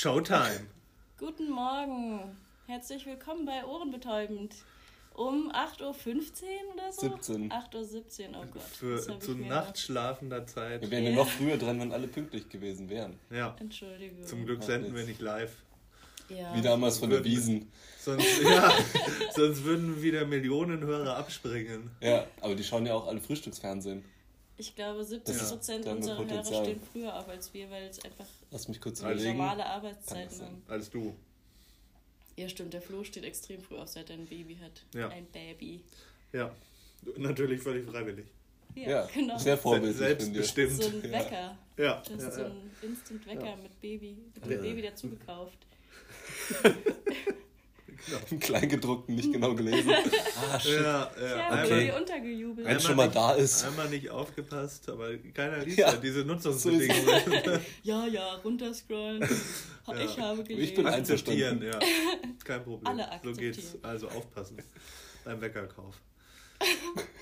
Showtime. Guten Morgen. Herzlich willkommen bei Ohrenbetäubend. Um 8.15 Uhr oder so? 17. 8.17 Uhr, oh Gott. Für, zu nachtschlafender Zeit. Wir wären ja noch früher dran, wenn alle pünktlich gewesen wären. Ja, Entschuldigung. zum Glück senden wir nicht live. Ja. Wie damals von der Wiesen. Sonst, ja, sonst würden wieder Millionen Hörer abspringen. Ja, aber die schauen ja auch alle Frühstücksfernsehen. Ich glaube, 70 Das ist Prozent unserer Hörer stehen früher auf als wir, weil es einfach Lass mich kurz Also überlegen. normale Arbeitszeiten haben. Als du. Ja, stimmt. Der Flo steht extrem früh auf, seit er ein Baby hat. Ja. Ein Baby. Ja, natürlich völlig freiwillig. Ja, genau. sehr vorbildlich von dir. Selbstbestimmt. So ein Ja. Wecker. Ja, Das ist ja, so ja. ein Instant-Wecker Ja. mit Baby, mit dem Ja. Baby dazu gekauft. Im Kleingedruckten nicht genau gelesen. Ah, shit. Ja, Ja, Okay. untergejubelt. Wenn schon mal nicht, da ist. Einmal nicht aufgepasst, aber keiner liest Ja. ja, diese Nutzungsbedingungen. Ja, ja, runterscrollen. Ja. Ich habe gelesen. Ich bin ein- Akzeptieren, ja. Kein Problem. Alle so akzeptieren. geht's. Also aufpassen beim Weckerkauf.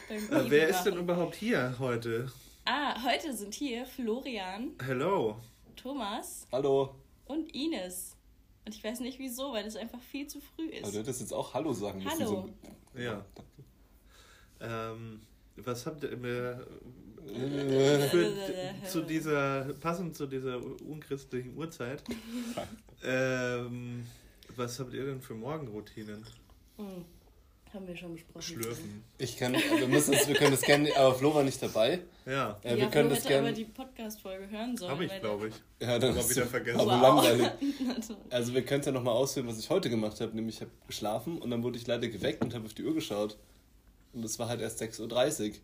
beim Äh, wer ist denn überhaupt hier heute? Ah, heute sind hier Florian, Hello. Thomas Hallo. und Ines. Und ich weiß nicht wieso, weil es einfach viel zu früh ist. Aber du hättest jetzt auch Hallo sagen müssen. Hallo. So, Ja. Ähm, was habt ihr mir Äh, für, zu dieser, passend zu dieser unchristlichen Uhrzeit, ähm, was habt ihr denn für Morgenroutinen? Hm, haben wir schon besprochen. Schlürfen. ich kann, wir, müssen es, wir können das gerne, aber Flo war nicht dabei. Ja, Äh, Ja, wir können Flo das hätte aber gerne. die Podcast-Folge hören sollen. habe ich, glaube ich. Ja, dann ist wieder vergessen. Aber Wow. langweilig. Also, wir können es ja nochmal ausführen, was ich heute gemacht habe. Nämlich ich habe geschlafen und dann wurde ich leider geweckt und habe auf die Uhr geschaut. Und es war halt erst 6.30 Uhr.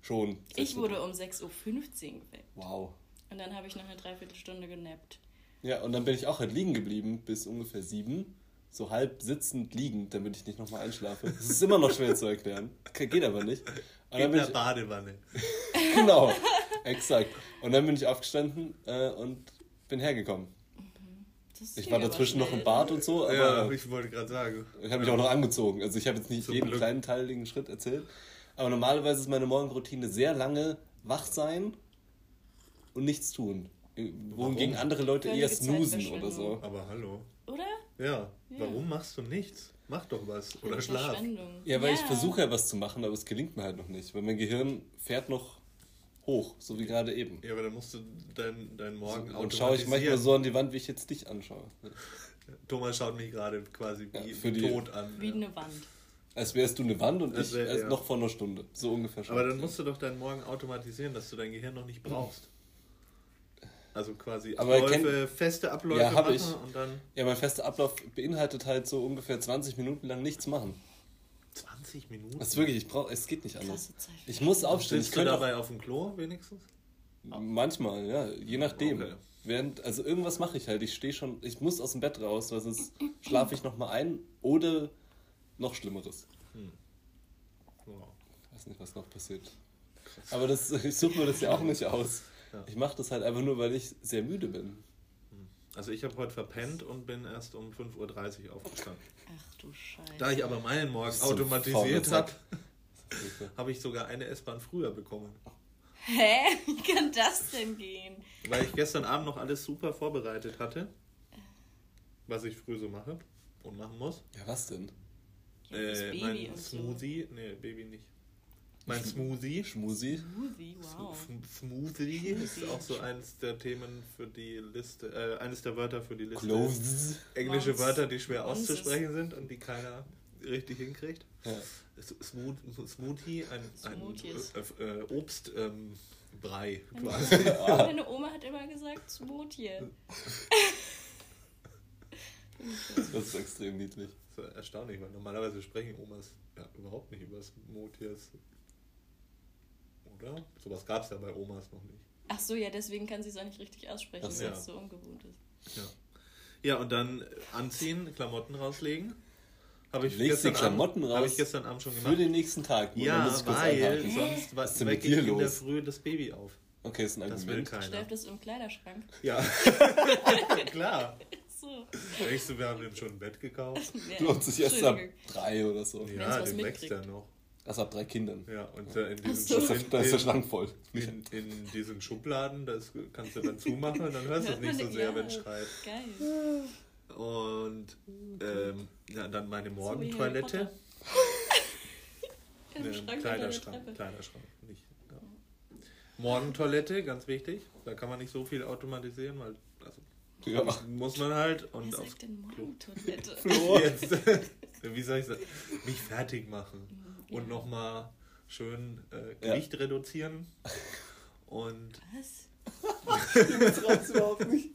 Schon. ich 6:30 Uhr. wurde um 6.15 Uhr geweckt. Wow. Und dann habe ich noch eine Dreiviertelstunde genappt. Ja, und dann bin ich auch halt liegen geblieben bis ungefähr sieben. So halb sitzend liegend, damit ich nicht nochmal einschlafe. Das ist immer noch schwer zu erklären. Geht aber nicht. Und In der ich, Badewanne. genau, exakt. Und dann bin ich aufgestanden äh, und bin hergekommen. Das Ich war dazwischen noch im Bad und so, aber Ja, ich wollte gerade sagen. Ich habe mich auch noch angezogen. Also ich habe jetzt nicht Zum jeden Glück. kleinen teiligen Schritt erzählt. Aber normalerweise ist meine Morgenroutine sehr lange wach sein und nichts tun. Wohingegen andere Leute Völlige eher snoosen oder so. Aber hallo. Oder? Ja, Ja. warum machst du nichts? Mach doch was. Oder schlaf. Verschwendung. Ja, weil ich versuche ja was zu machen, aber es gelingt mir halt noch nicht. Weil mein Gehirn fährt noch hoch, so wie gerade eben. Ja, aber dann musst du deinen dein Morgen Und schaue ich manchmal so an die Wand, wie ich jetzt dich anschaue. Thomas schaut mich gerade quasi wie Ja, für die- tot an. Wie ja. eine Wand. Als wärst du eine Wand und Das ich wär- als ja. noch vor einer Stunde. So ungefähr schon. Aber dann musst du doch deinen Morgen automatisieren, dass du dein Gehirn noch nicht brauchst. Also quasi Aber Abläufe, feste Abläufe Ja, machen ich. und dann Ja, mein fester Ablauf beinhaltet halt so ungefähr 20 Minuten lang nichts machen. 20 Minuten. Das ist wirklich, ich brauch, es geht nicht anders. Ich muss aufstehen. Ich Sitzt du könnte auch dabei auf dem Klo wenigstens? Manchmal, ja, je nachdem. Okay. Während, also irgendwas mache ich halt. Ich stehe schon, ich muss aus dem Bett raus, weil sonst schlafe ich nochmal ein oder noch Schlimmeres. Wow. Ich weiß nicht, was noch passiert. Aber das, ich suche mir das ja auch nicht aus. Ja. Ich mache das halt einfach nur, weil ich sehr müde bin. Also ich habe heute verpennt und bin erst um 5.30 Uhr aufgestanden. Ach du Scheiße. Da ich aber meinen Morgen so automatisiert habe, habe ich sogar eine S-Bahn früher bekommen. Hä? Wie kann das denn gehen? Weil ich gestern Abend noch alles super vorbereitet hatte. Was ich früh so mache und machen muss. Ja, was denn? Ja, das Äh, Baby mein und so. Smoothie. Nee, Baby nicht. Mein Smoothie. Schmusi? Smoothie, wow. Sm- Smoothie ist auch so eines der Themen für die Liste, äh, eines der Wörter für die Liste. Clothes. Englische Wörter, die schwer auszusprechen sind und die keiner richtig hinkriegt. Ja. Smooth, Smoothie, ein, ein äh, äh, Obstbrei ähm, quasi. Meine Oma hat immer gesagt Smoothie. Das ist extrem niedlich. Das ist erstaunlich, weil normalerweise sprechen Omas ja überhaupt nicht über Smoothies. Oder? Sowas gab es ja bei Omas noch nicht. Ach so, ja, deswegen kann sie es auch nicht richtig aussprechen, weil Ja. es so ungewohnt ist. Ja. Ja, und dann anziehen, Klamotten rauslegen. Habe ich, Legst die gestern Klamotten Abend, raus ich gestern Abend schon Für gemacht. den nächsten Tag. Ja, weil sonst Was ist wecke ich in der los? Früh das Baby auf. Okay, ist ein Das will Argument. keiner. Schläft es im Kleiderschrank. Ja, klar. So. Denkst du, wir haben den schon ein Bett gekauft? Ja. Lohnt sich erst ab drei oder so. Ja, den wächst ja noch. Also ab drei Kindern. Ja, und äh, in diesen, so. Da ist der, da ist der Schrank voll. in, in diesen Schubladen, das kannst du dann zumachen und dann hörst du es nicht so sehr, ja. wenn es schreit. Geil. Und ähm, ja, dann meine So Morgentoilette. Im Ne, Schrank unter der Kleiderschrank, Treppe. Kleiderschrank, nicht. Ja. Morgentoilette, ganz wichtig. Da kann man nicht so viel automatisieren, weil also, Ja. muss man halt. Und Wer aufs sagt denn Morgentoilette? Jetzt, wie soll ich sagen, mich fertig machen und Ja. nochmal schön äh, Ja. Gewicht reduzieren und Was? Das reizt überhaupt nicht.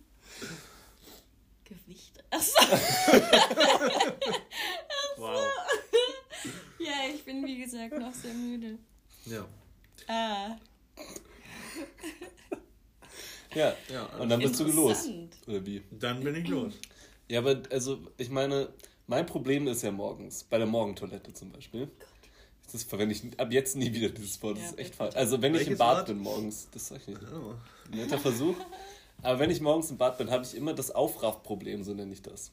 Gewicht? Achso, wow. ja, ich bin wie gesagt noch sehr müde. Ja. Ah, Ja. Ja, Und dann bist du los. Oder wie? Dann bin ich los. Ja, aber also, ich meine, mein Problem ist ja morgens, bei der Morgentoilette zum Beispiel. Das verwende ich ab jetzt nie wieder, dieses Wort. Das Ja, ist echt falsch. Also, wenn ich im Bad Wort? bin morgens, das sag ich nicht. Oh. Netter Versuch. Aber wenn ich morgens im Bad bin, habe ich immer das Aufraffproblem, so nenne ich das.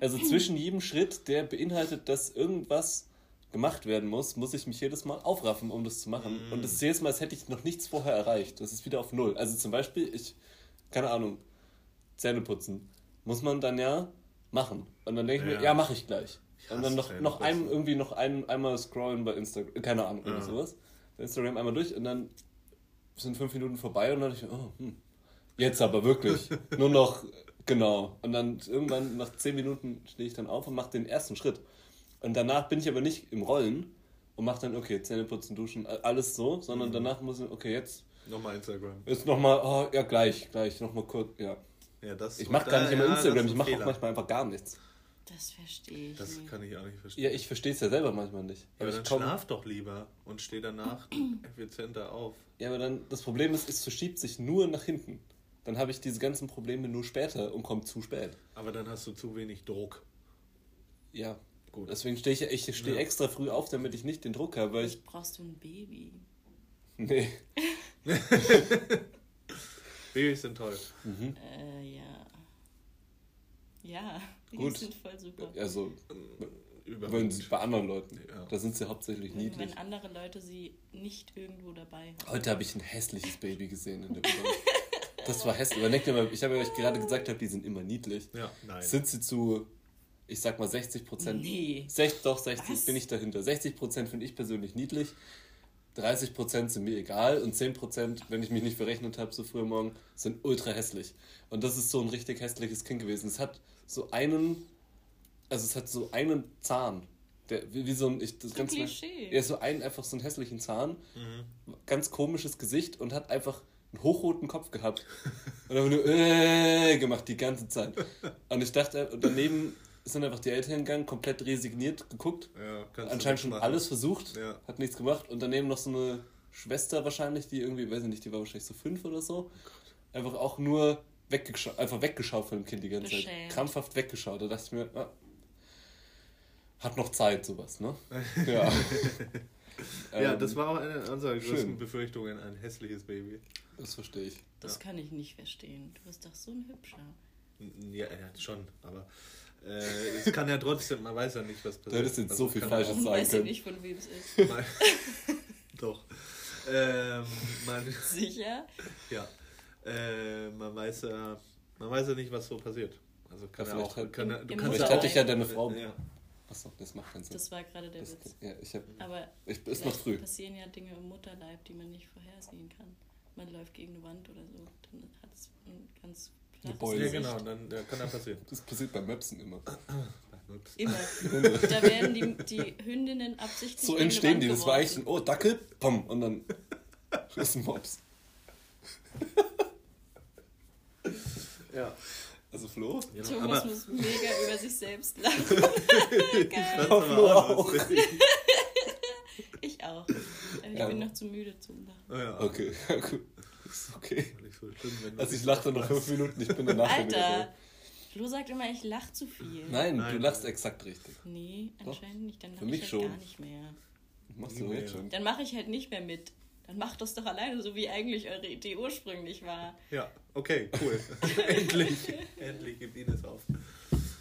Also zwischen jedem Schritt, der beinhaltet, dass irgendwas gemacht werden muss, muss ich mich jedes Mal aufraffen, um das zu machen. Und das ist jedes Mal, als hätte ich noch nichts vorher erreicht. Das ist wieder auf Null. Also zum Beispiel, ich, keine Ahnung, Zähne putzen, muss man dann ja machen. Und dann denke ich Ja. mir, ja, mache ich gleich. Und dann noch, noch ein, putzen. irgendwie noch ein, einmal scrollen bei Instagram, keine Ahnung, irgendwie Ja. sowas. Bei Instagram einmal durch und dann sind fünf Minuten vorbei und dann dachte ich, oh, hm, jetzt aber wirklich. Nur noch, genau. Und dann irgendwann nach zehn Minuten stehe ich dann auf und mache den ersten Schritt. Und danach bin ich aber nicht im Rollen und mache dann, okay, Zähne putzen, duschen, alles so, sondern Mhm. danach muss ich, okay, jetzt, Nochmal Instagram. jetzt nochmal, oh, ja, gleich, gleich, nochmal kurz, ja. Ja, das, Ich mache gar nicht immer ja, Instagram, ich mache auch manchmal einfach gar nichts. Das verstehe ich Das nicht. kann ich auch nicht verstehen. Ja, ich verstehe es ja selber manchmal nicht. Aber Aber dann ich komm, schlaf doch lieber und steh danach effizienter auf. ja, aber dann, das Problem ist, es verschiebt sich nur nach hinten. Dann habe ich diese ganzen Probleme nur später und komme zu spät. Aber dann hast du zu wenig Druck. Ja, Gut. Deswegen stehe ich, ich stehe Ja. extra früh auf, damit ich nicht den Druck habe, weil ich. Vielleicht brauchst du ein Baby. Nee. Babys sind toll. Mhm. Äh, ja. Ja, die Gut. sind voll super. Also, Überhaupt. wenn sie bei anderen Leuten. Ja. Da sind sie hauptsächlich Wenn, niedlich. wenn andere Leute sie nicht irgendwo dabei haben. Heute habe ich ein hässliches Baby gesehen in der U-Bahn. Das war hässlich. Überlegt ihr mal, ich habe ja euch gerade gesagt, habe, die sind immer niedlich. Ja, nein. Sind sie zu, ich sag mal 60 Prozent. Nee. doch, 60 Was? bin ich dahinter. 60 Prozent finde ich persönlich niedlich. 30 Prozent sind mir egal und 10 Prozent, wenn ich mich nicht verrechnet habe, so früh am Morgen, sind ultra hässlich. Und das ist so ein richtig hässliches Kind gewesen. Es hat so einen, also es hat so einen Zahn. Der, wie, wie so ein, ich, das So ganz Klischee. Ja, so einen, einfach so einen hässlichen Zahn. Mhm. Ganz komisches Gesicht und hat einfach einen hochroten Kopf gehabt. Und dann nur äh, gemacht die ganze Zeit. Und ich dachte, und daneben sind einfach die Eltern gegangen, komplett resigniert geguckt. Ja, Anscheinend schon machen. alles versucht, Ja. hat nichts gemacht. Und daneben noch so eine Schwester wahrscheinlich, die irgendwie, weiß ich nicht, die war wahrscheinlich so fünf oder so. Einfach auch nur weggeschaut, einfach weggeschaut von dem Kind die ganze Zeit. Beschämt. Krampfhaft weggeschaut. Da dachte ich mir, ah, hat noch Zeit, sowas, ne? Ja. Ja, Ähm, das war auch eine unserer größten. Befürchtungen, ein hässliches Baby. Das verstehe ich. Das Ja. kann ich nicht verstehen. Du bist doch so ein Hübscher. Ja, ja schon, aber äh, es kann ja trotzdem, man weiß ja nicht, was passiert. hättest jetzt so viel kann Falsches auch Und sagen weiß ja können. nicht, von wem es ist. mal- Doch. Ähm, man, Sicher? ja, äh, man weiß ja, man weiß ja nicht, was so passiert. Also kann Ja, ja, auch, kann, Im- du im kannst ja hatte auch, ich ja deine Frau. Ja, Achso, das macht keinen Sinn. Das war gerade der Das, Witz. ja, ich hab, Aber ich, ist noch früh. passieren ja Dinge im Mutterleib, die man nicht vorhersehen kann. Man läuft gegen eine Wand oder so, dann hat es ein ganz Eine Beule. ja genau, dann ja, kann ja passieren. Das passiert beim Möpsen immer. Immer. Da werden die, die Hündinnen absichtlich So entstehen die. Das war eigentlich ein, oh, Dackel, pom, und dann ist ein Mops. Ja, Also Flo? genau. Thomas aber muss mega über sich selbst lachen. Geil. das aber Flo auch auch. Ich auch. Aber ich Ja. bin noch zu müde zum Lachen. Oh, ja. Okay, ja, gut. Ist okay. Nicht so schlimm, wenn du Also ich lache dann noch fünf Minuten, ich bin danach wieder Alter. Flo sagt immer, ich lach zu viel. Nein, du Nein. lachst exakt richtig. Nee, Doch. anscheinend nicht. Dann mich ich halt schon. gar nicht mehr. Machst du jetzt schon. Dann mache ich halt nicht mehr mit. Dann macht das doch alleine, so wie eigentlich eure Idee ursprünglich war. Ja, okay, cool. endlich, endlich gibt Ines auf.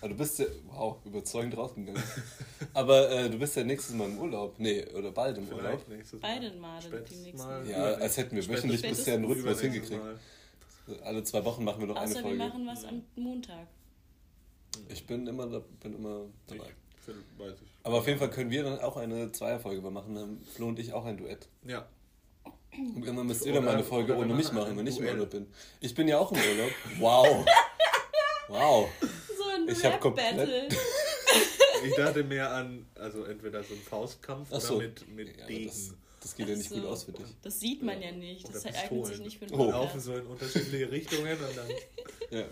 Aber du bist ja, wow, überzeugend rausgegangen. Aber äh, du bist ja nächstes Mal im Urlaub. Nee, oder bald im Urlaub. Vielleicht nächstes Beide Mal. Male Spätestens die nächsten mal. Ja, als hätten wir wöchentlich Spätestens bisher einen Rhythmus hingekriegt. Mal. Alle zwei Wochen machen wir noch eine Außer wir Folge. machen was am Montag. Ich bin immer, da, bin immer dabei. Ich, finde, weiß ich. Aber auf jeden Fall können wir dann auch eine Zweierfolge mal machen. Dann Flo und ich auch ein Duett. Ja. Und irgendwann müsst ihr dann mal eine Folge ohne wir mich machen wenn ich im. Urlaub bin. Ich bin ja auch im Urlaub. Wow. Wow. So Ich hab komplett-. Ich dachte mehr an, also entweder so ein Faustkampf Ach oder so. mit, mit Ja, Degen. das, das geht ja nicht So. gut aus für dich. Das sieht man ja nicht. Das Oder eignet sich nicht für einen Oh. Laufen Podcast. so in unterschiedliche Richtungen und dann. Ja,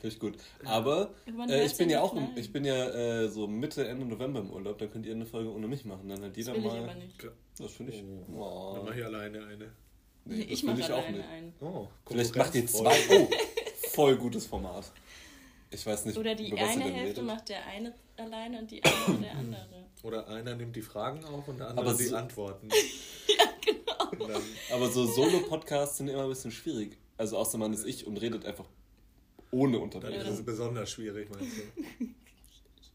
finde ich gut. Aber Man äh, ich bin ja ja nicht auch, im, ich bin ja äh, so Mitte, Ende November im Urlaub. Dann könnt ihr eine Folge ohne mich machen. Dann hat Das jeder will ich mal. aber nicht. Das finde ich. Oh. Oh. Dann mache ich alleine eine. Nee, das ich will mache ich auch alleine nicht. einen. Oh, Vielleicht macht ihr zwei. Konkurrenzfreude. Oh, voll gutes Format. Ich weiß nicht, Oder die eine Hälfte redet. macht der eine alleine und die andere der andere. Oder einer nimmt die Fragen auf und der andere Aber die so- Antworten. ja, genau. Dann, Aber so Solo-Podcasts sind immer ein bisschen schwierig. Also außer man ist ich und redet einfach ohne Unterbrechung. ist es besonders schwierig, meinst du?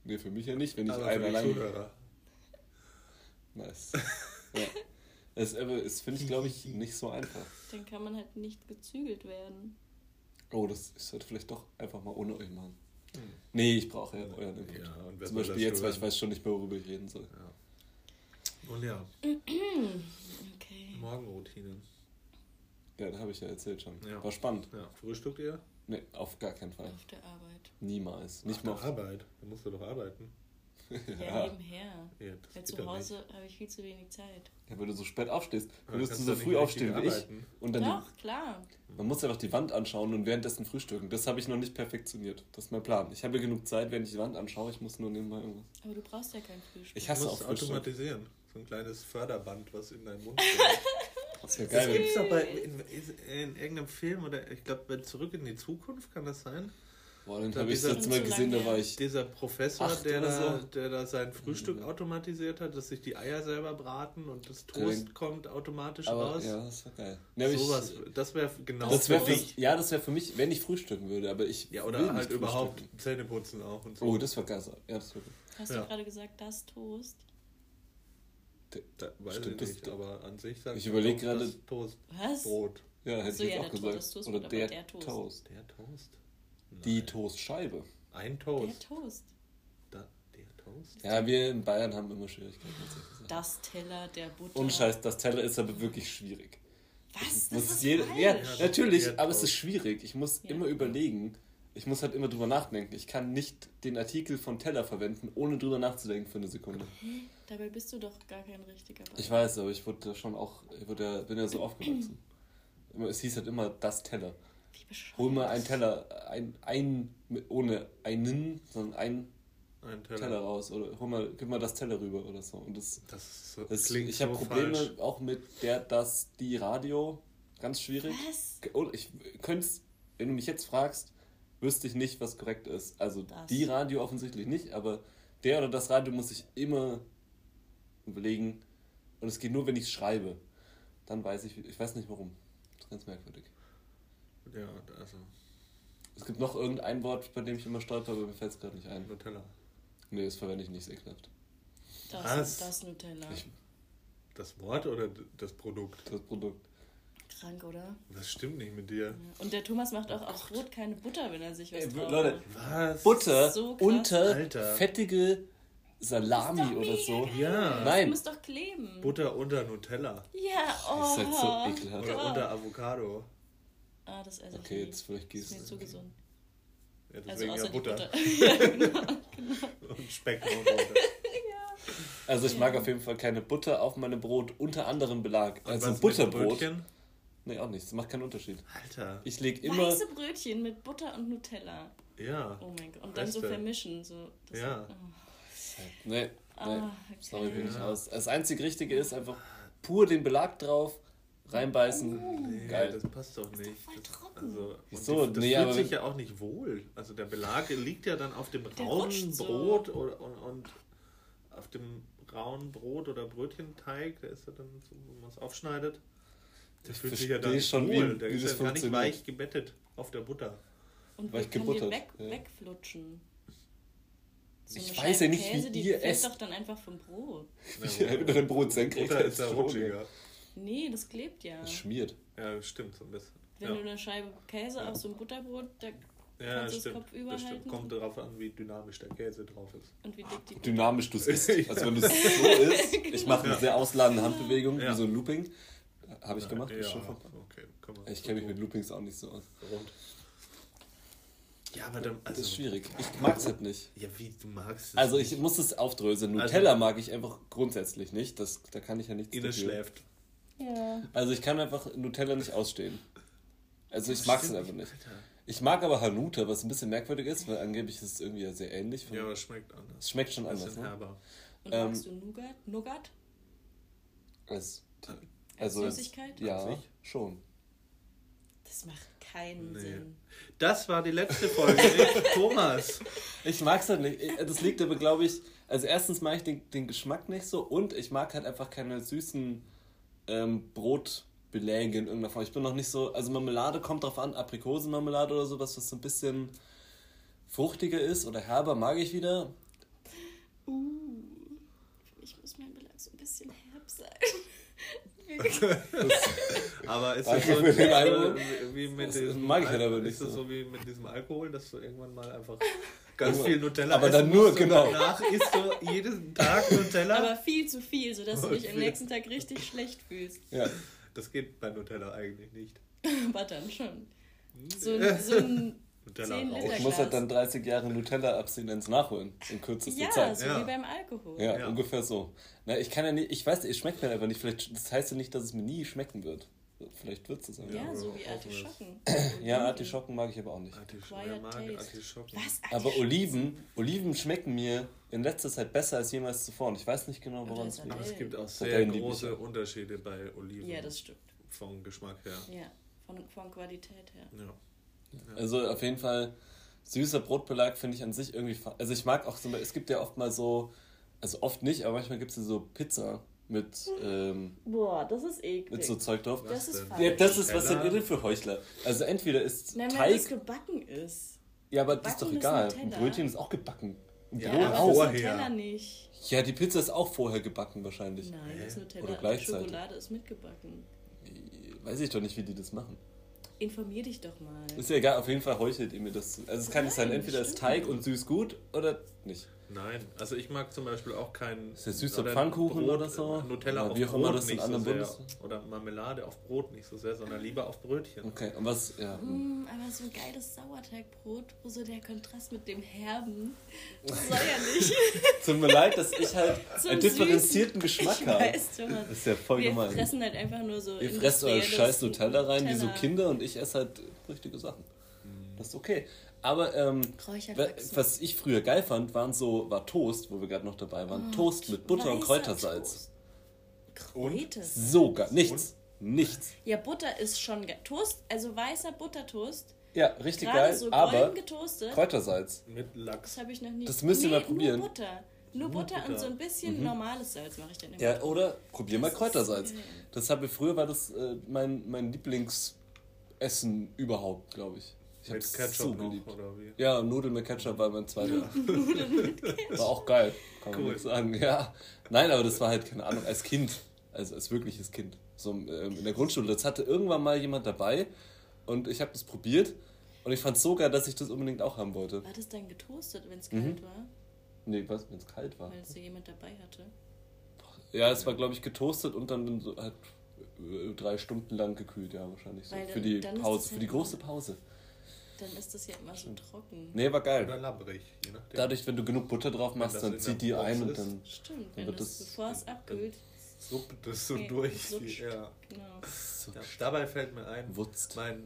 Nee, für mich ja nicht, wenn ich Aber einen für die allein. Zuhörer. Nice. Ja. Es finde ich, glaube ich, nicht so einfach. Dann kann man halt nicht gezügelt werden. Oh, das ich sollte vielleicht doch einfach mal ohne euch machen. Nee, ich brauche ja euren Input. Ja, Zum Beispiel jetzt, weil ich weiß schon nicht mehr, worüber ich reden soll. Und ja, Okay. Morgenroutine. Ja, da habe ich ja erzählt schon. Ja. War spannend. Ja, frühstückt ihr? Nee, auf gar keinen Fall. Auf der Arbeit. Niemals. Nicht Ach, mal der auf. Arbeit. Da musst du doch arbeiten. Ja, nebenher. Ja, Weil zu Hause habe ich viel zu wenig Zeit. Ja, weil du so spät aufstehst. Würdest du so früh aufstehen wie ich und dann Doch, klar. die, man muss ja doch die Wand anschauen und währenddessen frühstücken. Das habe ich noch nicht perfektioniert. Das ist mein Plan. Ich habe genug Zeit, wenn ich die Wand anschaue. Ich muss nur nebenbei irgendwas. Aber du brauchst ja kein Frühstück. Ich Du hasse auch musst Frühstück. automatisieren. So ein kleines Förderband, was in deinen Mund kommt. Das wäre Das geil. gibt's doch bei, in, in irgendeinem Film oder ich glaube bei Zurück in die Zukunft kann das sein. Boah, den Da habe ich dieser- jetzt mal gesehen, da war ich. Dieser Professor, Acht der oder da, so. der da sein Frühstück Mhm. automatisiert hat, dass sich die Eier selber braten und das Der Toast denkt- kommt automatisch Aber raus. ja, das war geil. Aber Sowas, ich, das wäre genau das wäre für dich. ja, das wäre für mich, wenn ich frühstücken würde, aber ich Ja, will oder nicht halt überhaupt. Zähne putzen auch und so. Oh, das war geil. Ja, das war gut. Hast Ja. du gerade gesagt, das Toast? da, weiß Stimmt, ich das- nicht, aber an sich sagt Ich man überleg doch gerade- das Was? Toastbrot. Ja, hätte So, ich jetzt ja, auch der gesagt. Toast, Toast, Oder aber der, der Toast. Toast. Der Toast? Die Nein. Toastscheibe. Ein Der Toast. Toast. Da, der Toast? Ja, wir in Bayern haben immer Schwierigkeiten. Das Teller der Butter. Und Scheiß, das Teller ist aber wirklich schwierig. Was? Muss Das ist jede, ja, natürlich, aber es Toast. ist schwierig. Ich muss Ja. immer überlegen. Ich muss halt immer drüber nachdenken. Ich kann nicht den Artikel von Teller verwenden, ohne drüber nachzudenken für eine Sekunde. Dabei bist du doch gar kein richtiger Bayer. Ich weiß, aber ich wurde schon auch, ich wurde, ja- bin ja so aufgewachsen. Es hieß halt immer das Teller. Hol mal einen Teller, ein, ein ohne einen, sondern ein Ein Teller. Teller. raus. Oder hol mal, gib mal das Teller rüber oder so. Und das, Das, so, das klingt ich habe so Probleme falsch. auch mit der, das, die Radio. Ganz schwierig. Was? Und ich könnte wenn du mich jetzt fragst, wüsste ich nicht, was korrekt ist. Also Das. die Radio offensichtlich nicht, aber der oder das Radio muss ich immer überlegen. Und es geht nur, wenn ich es schreibe. Dann weiß ich, ich weiß nicht warum. Das ist ganz merkwürdig. Ja, also Es gibt noch irgendein Wort, bei dem ich immer stolper, aber mir fällt es gerade nicht ein. Nutella. Nee, das verwende ich nicht, ist ekelhaft. Das, Was? das Nutella. Ich, Das Wort oder das Produkt? das Produkt. Krank, oder? Das stimmt nicht mit dir. Und der Thomas macht auch aufs Brot keine Butter, wenn er sich was Ey, Leute. Was? Butter so unter Alter. fettige Salami oder so. Ja. Das Nein. muss doch kleben. Butter unter Nutella. Ja, oh. Das ist halt so ekelhaft. Oder unter Avocado. Ah, das esse ich Okay, jetzt vielleicht Das gehst ist mir zu du. gesund. Ja, Also deswegen außer ja Butter. Butter. ja, genau. Und Speck und Butter. Also ich mag auf jeden Fall keine Butter auf meinem Brot unter anderem Belag. Und Also Butterbrot. Nee, auch nicht. Das macht keinen Unterschied. Alter. Ich lege immer. Weiße Brötchen mit Butter und Nutella. Ja. Oh mein Gott. Und dann so Beste. vermischen. So, das Ja. Oh. Nee, nee. Ah, Sorry, bin okay. ich aus. Das einzig Richtige ist einfach pur den Belag drauf, reinbeißen. Nee, Geil. das passt doch nicht. voll Das, trocken. also, und Wieso? das, das Nee, fühlt aber sich ja auch nicht wohl. Also der Belag liegt ja dann auf dem rauen rutscht so. Brot oder, und, und auf dem rauen Brot oder Brötchenteig, der ist ja dann, so, wenn man es aufschneidet, der Ich fühlt sich ja dann schon, wie- wohl. Der wie ist das ja gar nicht weich gebettet auf der Butter. Und Weil wir ich können gebuttert, die weg, ja. wegflutschen. So Ich weiß ja nicht, wie Käse, die ihr fällt esst. doch dann einfach vom Brot. Ja, dein Brot senkrecht Butter ist ja rutschiger. Nee, das klebt ja. Das schmiert. Ja, stimmt so ein bisschen. Wenn ja. du eine Scheibe Käse auf so ein Butterbrot, da Ja, kannst du das Kopf über das stimmt. Kommt darauf an, wie dynamisch der Käse drauf ist. und wie dick die Dynamisch du es isst. Also wenn du es so isst, ich mache eine Ja. sehr ausladende Handbewegung, Ja. wie so ein Looping. Habe ich gemacht. Ja, ist schon vorbei. okay. Ich kenne mich mit Loopings auch nicht so aus. Rund. Ja, aber dann, Das also, ist schwierig. Ich mag es halt nicht. Ja, wie du magst es. Also nicht. ich muss es aufdröseln. Nutella mag ich einfach grundsätzlich nicht. Das, da kann ich ja nichts dafür. schläft. Ja. Also ich kann einfach Nutella nicht ausstehen. Also ich mag es einfach nicht. Ich mag aber Hanuta, was ein bisschen merkwürdig ist, weil angeblich ist es irgendwie ja sehr ähnlich. Von, Ja, aber es schmeckt anders. es schmeckt schon anders, Bisschen ne? herber. Und Ähm, magst du Nougat? Nougat? Als, Als also Süßigkeit? ja, schon. Das macht keinen Nee. Sinn. Das war die letzte Folge. Thomas. Ich mag es halt nicht. Ich- Das liegt aber, glaube ich, also erstens mag ich den, den Geschmack nicht so und ich mag halt einfach keine süßen ähm, Brotbeläge in irgendeiner Form. Ich bin noch nicht so, also Marmelade kommt drauf an, Aprikosenmarmelade oder sowas, was so ein bisschen fruchtiger ist oder herber, mag ich wieder. Uh, für mich muss mein Belag so ein bisschen herb sein. Aber ist das so Einwurf. wie, wie mit Das diesem mag ich halt Al- aber nicht Ist das so wie mit diesem Alkohol, dass du irgendwann mal einfach ganz viel Nutella aber dann nur, genau. Danach isst du jeden Tag Nutella. Aber viel zu viel, sodass du dich am nächsten Tag richtig schlecht fühlst. Ja. das geht bei Nutella eigentlich nicht. Aber dann schon. So, ein- so ein Nutella 10 raus. Liter Ich muss halt dann 30 Jahre Nutella-Abstinenz nachholen in kürzester Ja, Zeit. so Ja. wie beim Alkohol. Ja, Ja. ungefähr so. Na, ich kann ja nicht, ich weiß, es schmeckt mir einfach nicht. Vielleicht, das heißt ja nicht, dass es mir nie schmecken wird. Vielleicht wird es aber. Ja, Ja, so aber wie Artischocken. Ja, Artischocken mag ich aber auch nicht. Artisch Acquired wer mag taste. Artischocken? Was? Aber Artischocken? Oliven, Oliven schmecken mir in letzter Zeit besser als jemals zuvor. Und ich weiß nicht genau, woran es liegt. Aber es gibt auch sehr große ja. Unterschiede bei Oliven. Ja, das stimmt. Vom Geschmack her. Ja, von, von Qualität her. Ja. Also auf jeden Fall süßer Brotbelag finde ich an sich irgendwie. Also ich mag auch so, es gibt ja oft mal so, also oft nicht, aber manchmal gibt es ja so Pizza mit, ähm, Boah, das ist eklig. mit so Zeug drauf. das ist denn? falsch. Ja, das ist was denn denn für Heuchler? Also entweder ist Nein, wenn Teig. das gebacken ist. Ja, aber das ist doch egal. Ein Nutella. Brötchen ist auch gebacken. Ein Ja, Brot aber auch. das vorher. Nicht. Ja, die Pizza ist auch vorher gebacken wahrscheinlich. Nein, das Hä? Nutella Oder gleichzeitig. Schokolade ist mitgebacken. Weiß ich doch nicht, wie die das machen. Informier dich doch mal. Ist ja egal, auf jeden Fall heuchelt ihr mir das. zu. Also es kann nicht sein, entweder ist Teig nicht. und süß gut oder nicht. Nein, also ich mag zum Beispiel auch kein Ist der süßer oder Pfannkuchen oder so? Nutella Oder auf wie auch immer Brot das in nicht so sehr. Bundes- Oder Marmelade auf Brot nicht so sehr, sondern lieber auf Brötchen. Okay, und was, ja. Mm, aber so ein geiles Sauerteigbrot, wo so der Kontrast mit dem Herben. Das soll ja nicht. Tut mir leid, dass ich halt So einen süßen- differenzierten Geschmack ich habe. weiß, Thomas. Das ist ja voll Wir gemein. fressen halt einfach nur so. Ihr fresst euer industrielles scheiß Nutella rein wie so Nutella. Kinder und ich esse halt richtige Sachen. Das ist okay. Aber ähm, was ich früher geil fand, waren so, war Toast, wo wir gerade noch dabei waren. Toast mit Butter und Kräutersalz. Toast. Kräuters. So geil. Nichts. Nichts. Ja, Butter ist schon geil. Toast, also weißer Buttertoast. Ja, richtig geil. so aber getoastet. Kräutersalz. Mit Lachs. Das habe ich noch nie. Das müsst ihr mal probieren. Nur Butter. Nur, Nur Butter, und Butter. so ein bisschen normales Salz mache ich dann immer. Ja, drauf. oder probier mal Das ist Kräutersalz. geil. Das habe ich früher war das äh, mein, mein Lieblingsessen überhaupt, glaube ich. Ich habe Mit es Ketchup so noch, geliebt. oder wie? Ja, Nudeln mit Ketchup war mein zweiter. War auch geil, kann man Cool. nicht sagen. Ja. Nein, aber das war halt, keine Ahnung, als Kind. Also als wirkliches Kind. So ähm, in der Grundschule. Das hatte irgendwann mal jemand dabei und ich habe das probiert und ich fand es so geil, dass ich das unbedingt auch haben wollte. War das dann getoastet, wenn es Mhm. kalt war? Nee, was, wenn es kalt war. Weil es so jemand dabei hatte. Ja, es war, glaube ich, getoastet und dann so halt drei Stunden lang gekühlt, ja, wahrscheinlich so. Weil Für dann- die dann ist Pause, für die große Pause. Dann ist das ja immer so trocken. Nee, war Oder geil. labbrig, je nachdem. Dadurch, wenn du genug Butter drauf machst, dann zieht die Box ein und ist. dann. Stimmt, Dann wenn wird das, das- bevor es abkühlt. Suppt das so Nee, durch. sutscht. Ja. Genau. So Ja, dabei fällt mir ein, Wutzt. mein,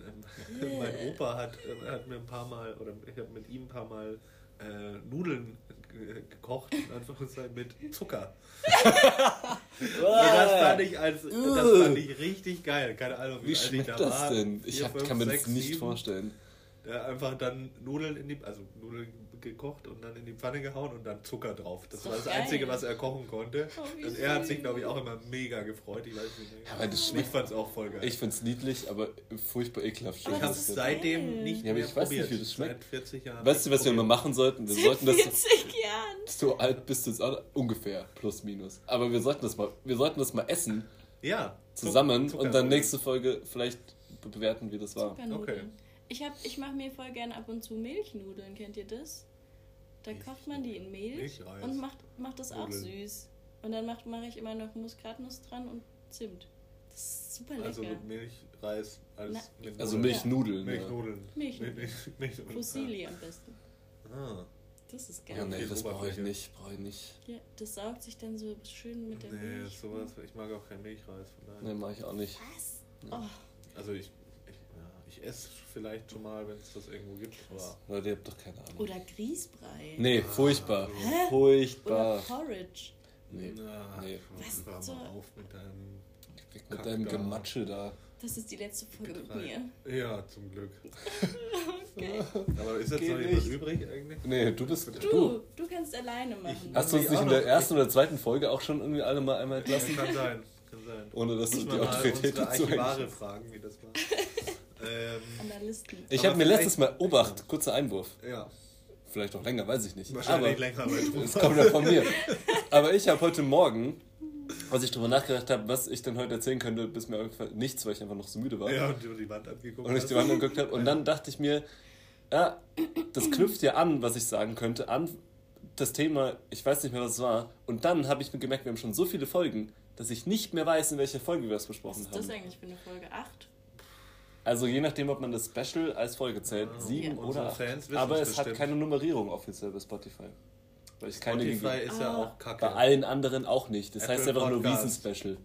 ähm, mein Opa hat, äh, hat mir ein paar Mal, oder ich habe mit ihm ein paar Mal äh, Nudeln ge- gekocht, in Anführungszeichen, mit Zucker. Und das fand ich als, das fand ich richtig geil. Keine Ahnung, Wie ich schmeckt da das war. denn? Ich Vier, hab, fünf, kann mir das nicht sieben. vorstellen. Der einfach dann Nudeln in die, also Nudeln gekocht und dann in die Pfanne gehauen und dann Zucker drauf. Das Ist war das Einzige, geil. was er kochen konnte. Oh, und er hat sich, glaube ich, auch immer mega gefreut. Ich weiß nicht. Ja, aber das ich schmeckt- fand es auch voll geil. Ich find's niedlich, aber furchtbar ekelhaft. Ich habe es geil. seitdem nicht Ja, mehr ich weiß nicht, probiert. wie das schmeckt. Seit 40 Jahren. Weißt du, was wir nicht mal probiert. machen sollten? Wir Seit sollten das 40 Jahren. so alt bist du jetzt auch ungefähr plus minus. Aber wir sollten das mal, wir sollten das mal essen Ja. zusammen Zucker- und dann nächste Folge vielleicht be- bewerten, wie das war. Okay. Ich, hab, ich mache mir voll gerne ab und zu Milchnudeln. Kennt ihr das? Da kocht man die in Milch Milchreis. und macht, macht das auch Nudeln. süß. Und dann mache mach ich immer noch Muskatnuss dran und Zimt. Das ist super lecker. Also mit Milch, Reis, alles Na, mit Also Nudeln. Milchnudeln. Ja. Milchnudeln. Milchnudeln. Milch, Milch, Milch, Fusilli am besten. Ah. Das ist geil. Ja, nee, das brauche ich nicht. Brauche ich nicht. Ja, das saugt sich dann so schön mit der Nee, Milch. sowas. Ich mag auch kein Milchreis. Von daher. Nee, mache ich auch nicht. Was? Oh, Also ich, ich, ja, ich esse vielleicht schon mal, wenn es das irgendwo gibt. Aber Leute, ihr habt doch keine Ahnung. oder Grießbrei. Nee, furchtbar. Hä? Furchtbar. Oder Porridge. Nee. Na, Nee. Was hör so- mal auf mit deinem. Mit deinem da. Gematsche da. Das ist die letzte Folge mit Getreide. mir. Ja, zum Glück. Okay. Aber ist jetzt Geht noch jemand nicht. übrig eigentlich? Nee, du bist. Du. Du, du kannst alleine machen. Hast du uns Ich nicht in der ersten oder zweiten Folge auch schon irgendwie alle mal einmal Ja, entlassen? kann sein. Kann sein. Ohne dass du die Autorität dazu eigentlich. fragen, wie das war. ähm, Analysten. Ich habe mir letztes Mal, Obacht, kurzer Einwurf. ja, Vielleicht auch länger, weiß ich nicht. wahrscheinlich Aber länger bei das kommt ja von mir. Aber ich habe heute Morgen, als ich drüber nachgedacht habe, was ich denn heute erzählen könnte, bis mir irgendwann nichts, weil ich einfach noch so müde war. Ja, und die Wand angeguckt und ich die Wand angeguckt habe. Und dann dachte ich mir, ja, das knüpft ja an, was ich sagen könnte, an das Thema, ich weiß nicht mehr, was es war. Und dann habe ich mir gemerkt, wir haben schon so viele Folgen, dass ich nicht mehr weiß, in welcher Folge wir es Was besprochen ist das haben. eigentlich für eine Folge? 8? Also je nachdem, ob man das Special als Folge zählt, Ah, sieben Ja. oder acht. Aber es es hat bestimmt. keine Nummerierung offiziell bei Spotify. Weil ich keine Spotify ist ja Ah. auch kacke. Bei allen anderen auch nicht. Das heißt Apple einfach nur Podcast. Wiesen-Special.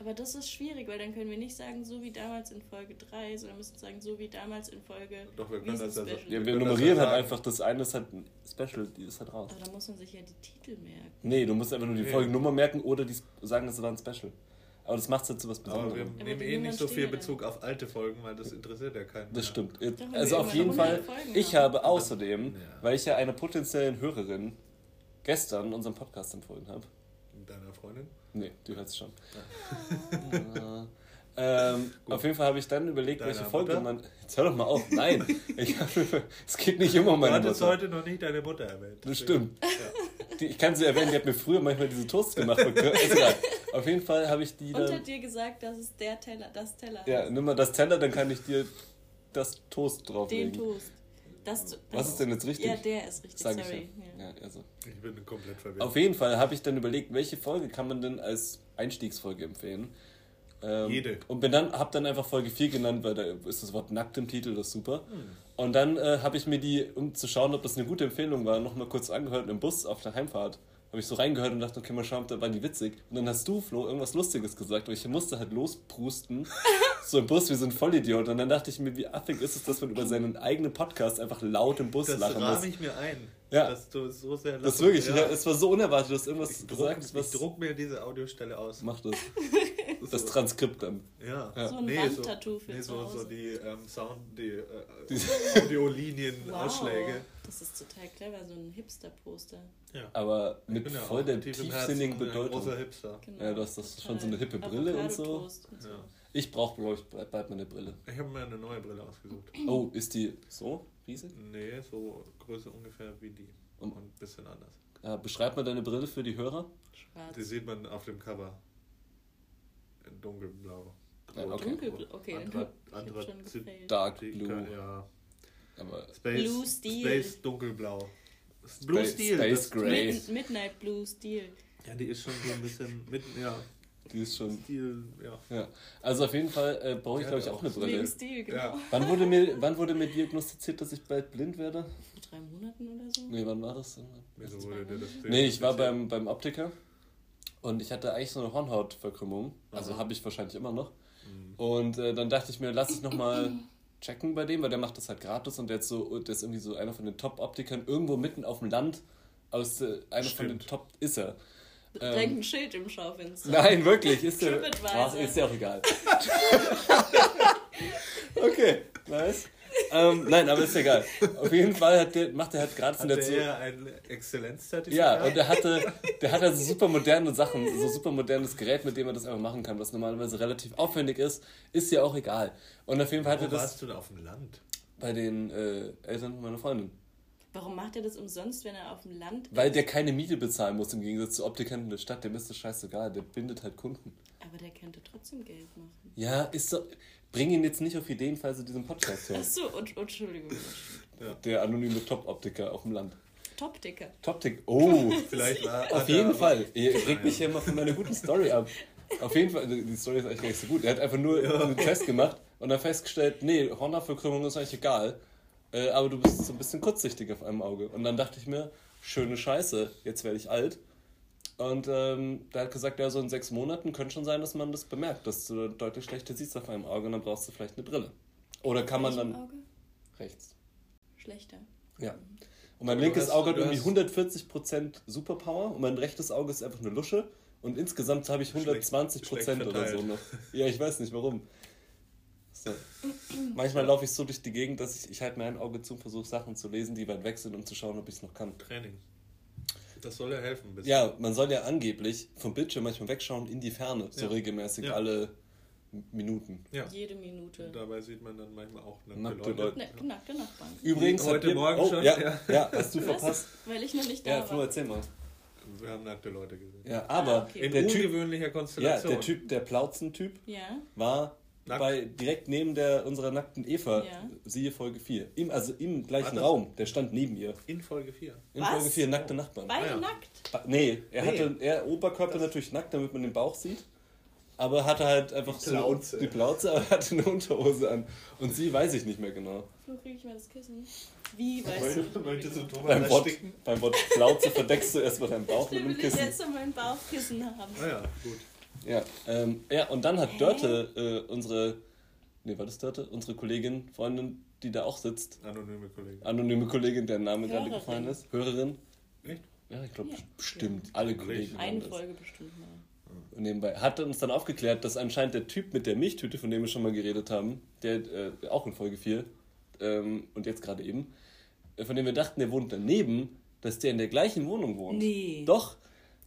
Aber das ist schwierig, weil dann können wir nicht sagen, so wie damals in Folge 3, sondern müssen sagen, so wie damals in Folge Doch, wir können das ja so-. Ja, wir nummerieren ja halt sagen. einfach das eine ist halt ein Special, die ist halt raus. Aber da muss man sich ja die Titel merken. Nee, du musst einfach nur die Nee. Folgennummer merken oder die sagen, das war ein Special. Aber das macht es halt zu was Aber wir. Aber nehmen die eh nicht so viel Bezug auf alte Folgen, weil das interessiert ja keinen. Das mehr. stimmt. Also auf jeden Fall, 100 Folgen ich haben. habe außerdem, Ja. weil ich ja einer potenziellen Hörerin gestern unseren Podcast empfohlen habe. Deiner Freundin? Nee, du hörst schon. Ja. ähm, auf jeden Fall habe ich dann überlegt, Deiner welche Folge Mutter? man. Jetzt hör doch mal auf. Nein, ich hab, es geht nicht immer um Du meine hattest Mutter. heute noch nicht deine Mutter erwähnt. Das stimmt. Ja. Die, ich kann sie erwähnen, die hat mir früher manchmal diese Toasts gemacht. Ist egal. Auf jeden Fall habe ich die Und dann. hat dir gesagt, dass es der Teller, das Teller Ja, heißt. nimm mal das Teller, dann kann ich dir das Toast Den drauflegen. Toast. Das, das, Was ist denn jetzt richtig? Ja, der ist richtig, Sag ich sorry. ja. Ja. ja also. Ich bin komplett verwirrt. Auf jeden Fall habe ich dann überlegt, welche Folge kann man denn als Einstiegsfolge empfehlen. Ähm, Jede. Und bin dann, habe dann einfach Folge 4 genannt, weil da ist das Wort nackt im Titel, das ist super. Hm. Und dann äh, habe ich mir die, um zu schauen, ob das eine gute Empfehlung war, nochmal kurz angehört im Bus auf der Heimfahrt. Habe ich so reingehört und dachte, okay, mal schauen, da waren die witzig. Und dann hast du, Flo, irgendwas Lustiges gesagt und ich musste halt losprusten, so im Bus wie so ein Vollidiot. Und dann dachte ich mir, wie affig ist es, dass man über seinen eigenen Podcast einfach laut im Bus das lachen muss. rahme ich mir ein. Ja. Dass du so sehr Das ist wirklich, ja. es war so unerwartet, du hast irgendwas Ich druck, gesagt, was ich druck mir diese Audiostelle aus. Mach das. Das So. Transkript dann. Ja. Ja. So ein Nee, Wandtattoo für nee, so, so die ähm, Sound, die äh, Audiolinien, Wow. Ausschläge. Das ist total clever, so ein Hipster-Poster. Ja. Aber mit ja voll der tief tiefsinnigen Herzen ein großer Bedeutung. Hipster. Genau. Ja, du hast das Total. schon so eine hippe Brille und so. Und so. Ja. Ich brauche, glaube ich, bald bald mal eine Brille. Ich habe mir eine neue Brille ausgesucht. Oh, ist die so riesig? Nee, so Größe ungefähr wie die. Um- Und ein bisschen anders. Ja, beschreib mal deine Brille für die Hörer. Schwarz. Die sieht man auf dem Cover. In dunkelblau. Ja, okay. Dunkelblau. Okay, Andra- ich hab schon Anthrazit- gefailt. Dark Blue. Ja. Aber Space, Blue Steel. Space dunkelblau. Blue Space- Steel. Space das- Grey. Mid Midnight Blue Steel. Ja, die ist schon so ein bisschen mit, ja, die ist schon. Stil, ja. Ja. Also auf jeden Fall äh, brauche ich, Ja, glaube ich, auch eine. Brille. Wegen Stil, genau. Ja. Wann wurde, mir, wann wurde mir diagnostiziert, dass ich bald blind werde? Vor drei Monaten oder so? Nee, wann war das? Wieso wurde dir das Nee, ich war beim, beim Optiker und ich hatte eigentlich so eine Hornhautverkrümmung. Also habe ich wahrscheinlich immer noch. Mhm. Und äh, dann dachte ich mir, lass ich nochmal checken bei dem, weil der macht das halt gratis und der ist, so, der ist irgendwie so einer von den Top-Optikern irgendwo mitten auf dem Land. Aus, äh, einer von den Stimmt. Top ist er. Ähm, Direkt ein Schild im Schaufenster. Nein, wirklich, ist der. TripAdvisor. Ach, ist ja auch egal. okay, nice. Ähm, nein, aber ist egal. Auf jeden Fall hat der, macht er halt gerade von der Zu er ein Exzellenzzertifikat? Ja, und er hatte, der hat also super moderne Sachen, so super modernes Gerät, mit dem er das einfach machen kann, was normalerweise relativ aufwendig ist, ist ja auch egal. Und auf jeden Fall hatte Wo das warst du da auf dem Land? bei den äh, Eltern meiner Freundin. Warum macht er das umsonst, wenn er auf dem Land Weil ist? der keine Miete bezahlen muss im Gegensatz zu Optikern in der Stadt, dem ist das scheißegal, der bindet halt Kunden. Aber der könnte trotzdem Geld machen. Ja, ist so. Bring ihn jetzt nicht auf Ideen, falls du diesen Podcast Ach hörst. so, und, Entschuldigung. Der anonyme Top-Optiker auf dem Land. Top-Dicker. Top-Tick. Oh, Vielleicht war. auf jeden Fall. Ihr regt mich ja immer von meiner guten Story ab. Auf jeden Fall, die Story ist eigentlich gar nicht so gut. Er hat einfach nur einen Test gemacht und dann festgestellt, nee, Hornhautverkrümmung ist eigentlich egal. Äh, aber du bist so ein bisschen kurzsichtig auf einem Auge. Und dann dachte ich mir, schöne Scheiße, jetzt werde ich alt. Und ähm, der hat gesagt, ja, so in sechs Monaten könnte schon sein, dass man das bemerkt, dass du deutlich schlechter siehst auf einem Auge und dann brauchst du vielleicht eine Brille. Oder kann man dann Auge? rechts. Schlechter. Ja. Und mein linkes hast- Auge hat irgendwie hast- 140% Superpower und mein rechtes Auge ist einfach eine Lusche. Und insgesamt habe ich Schlecht- 120% schlecht oder so noch. Ja, ich weiß nicht warum. So. Manchmal laufe ich so durch die Gegend, dass ich, ich halte mir ein Auge zu und versuche Sachen zu lesen, die weit weg sind, um zu schauen, ob ich es noch kann. Training. Das soll ja helfen. ein bisschen. Ja, man soll ja angeblich vom Bildschirm manchmal wegschauen in die Ferne, so Ja. regelmäßig, Ja. alle Minuten. ja. Jede Minute. Und dabei sieht man dann manchmal auch nackte, Leute. Ne, nackte Nachbarn. Übrigens, Heute ihr- Morgen oh, schon, Ja, ja. ja, hast du Was? verpasst. Weil ich noch nicht da Ja, Flo, war. erzähl mal. Wir haben nackte Leute gesehen. Ja, aber Ah, okay. In der Typ, ungewöhnlicher ja, Konstellation. der Typ, der Plauzen-Typ, Ja. war Nackt. bei direkt neben der unserer nackten Eva, Ja. siehe Folge 4. Im, also im gleichen das- Raum, der stand neben ihr. In Folge 4. In Was? Folge 4 nackte Nachbarn. Beide Ah, ja. nackt. Ba- Nee, er Nee. hatte er Oberkörper natürlich nackt, damit man den Bauch sieht. Aber hatte halt einfach Die so Plauze. die Plauze, aber hatte eine Unterhose an. Und sie weiß ich nicht mehr genau. Wo kriege ich mal das Kissen? Wie, weißt du? Möchtest du Thomas Beim Wort, beim Wort Plauze verdeckst du erstmal deinen Bauch mit Ich einem will Kissen. jetzt so mein Bauchkissen haben. Ah ja, gut. Ja, ähm, ja, und dann hat Hä? Dörte, äh, unsere, nee, war das Dörte? Unsere Kollegin, Freundin, die da auch sitzt, Anonyme Kollegen. anonyme Kollegin, deren Name gerade Hörerin. gefallen ist, Hörerin. Echt? Ja, ich glaube Ja. bestimmt, alle Kollegen haben Eine das. Folge bestimmt mal. Und nebenbei hat uns dann aufgeklärt, dass anscheinend der Typ mit der Milchtüte, von dem wir schon mal geredet haben, der äh, auch in Folge 4 ähm, und jetzt gerade eben, äh, von dem wir dachten, der wohnt daneben, dass der in der gleichen Wohnung wohnt. Nee. Doch,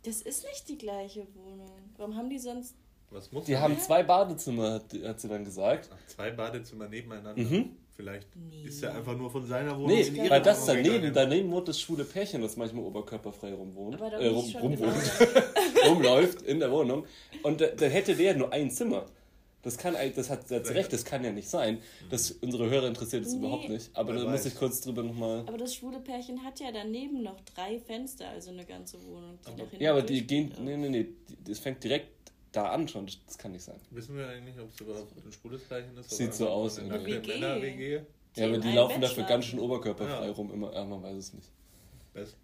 Das ist nicht die gleiche Wohnung. Warum haben die sonst. Was muss die haben nicht? zwei Badezimmer, hat, hat sie dann gesagt. Ach, zwei Badezimmer nebeneinander. Mhm. Vielleicht Nee. ist er einfach nur von seiner Wohnung Nee, in ihre weil das Wohnung daneben, gegangen. daneben wohnt das schwule Pärchen, das manchmal oberkörperfrei rumwohnt, Aber äh, rum, rumwohnt, rumläuft in der Wohnung. Und da, dann hätte der nur ein Zimmer. Das kann eigentlich, das hat, das recht, das kann ja nicht sein. Das, unsere Hörer interessiert es Nee. überhaupt nicht. Aber da muss ich kurz drüber nochmal. Aber das schwule Pärchen hat ja daneben noch drei Fenster, also eine ganze Wohnung. Die nach hinten Ja, aber die gehen. Nee, nee, nee. Das fängt direkt da an schon. Das, kann nicht sein. Wissen wir eigentlich, ob es überhaupt ein schwules Pärchen ist? Sieht oder so aus nackte WG. Männer-WG. Die Ja, aber in die laufen dafür ganz schön oberkörperfrei Ja. rum. Immer, ja, man weiß es nicht. Best.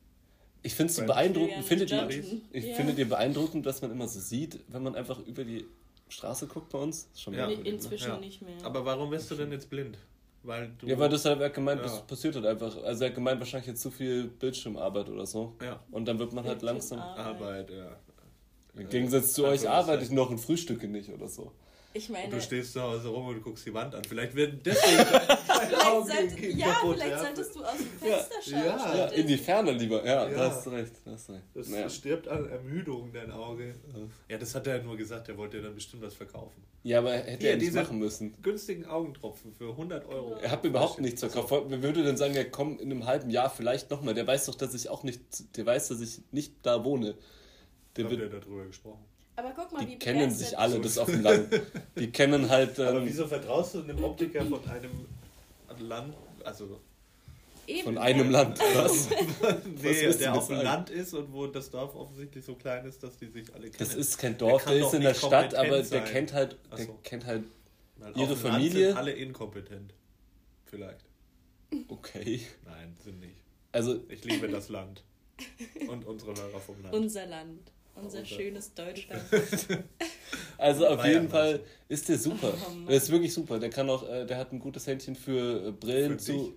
Ich finde es so beeindruckend. Findet ihr, ich Ja. findet ihr beeindruckend, was man immer so sieht, wenn man einfach über die Straße guckt bei uns? Ist Schon Ja. ne? Inzwischen Ja. nicht mehr. Aber warum bist du denn jetzt blind? Weil du. Ja, weil das halt, er gemeint, Ja. das passiert halt einfach. Also er hat gemeint, wahrscheinlich jetzt zu viel Bildschirmarbeit oder so. Ja. Und dann wird man halt langsam. Arbeit, ja. Im Gegensatz zu euch arbeite ich noch und frühstücke nicht oder so. Ich Und meine, du stehst zu Hause rum und guckst die Wand an. Vielleicht werden deswegen vielleicht, Augen sollte, ja, kaputt, vielleicht ja. solltest du aus dem Fenster schauen. Ja. Ja, in die Ferne lieber. Ja, Ja. da hast du recht. Da hast du recht. Das Naja. stirbt an Ermüdung, dein Auge. Ja, das hat er nur gesagt, er wollte dann bestimmt was verkaufen. Ja, aber hätte Hier, er nicht machen müssen. Günstigen Augentropfen für 100 Euro. Er hat mir überhaupt nichts verkauft. Wer würde denn sagen, ja komm, in einem halben Jahr vielleicht nochmal. Der weiß doch, dass ich auch nicht, der weiß, dass ich nicht da wohne. Der Haben wird, wir darüber gesprochen. Aber guck mal, wie die kennen begeistert- sich alle, das auf dem Land. Die kennen halt. Aber Ähm, wieso vertraust du einem Optiker von einem Land, also Eben. von einem Land. Was? nee, du der auf dem? Land ist und wo das Dorf offensichtlich so klein ist, dass die sich alle kennen. Das ist kein Dorf, der doch ist in der Stadt, aber der sein. kennt halt, der so. kennt halt. Weil auf ihre Familie? Sind alle inkompetent. Vielleicht. Okay. Nein, sind nicht. Also Ich liebe das Land. Und unsere Hörer vom Land. Unser Land. Unser Unser- schönes Deutschland. Also auf jeden Fall ist der super. Oh der ist wirklich super. Der kann auch, äh, der hat ein gutes Händchen für äh, Brillen Für zu.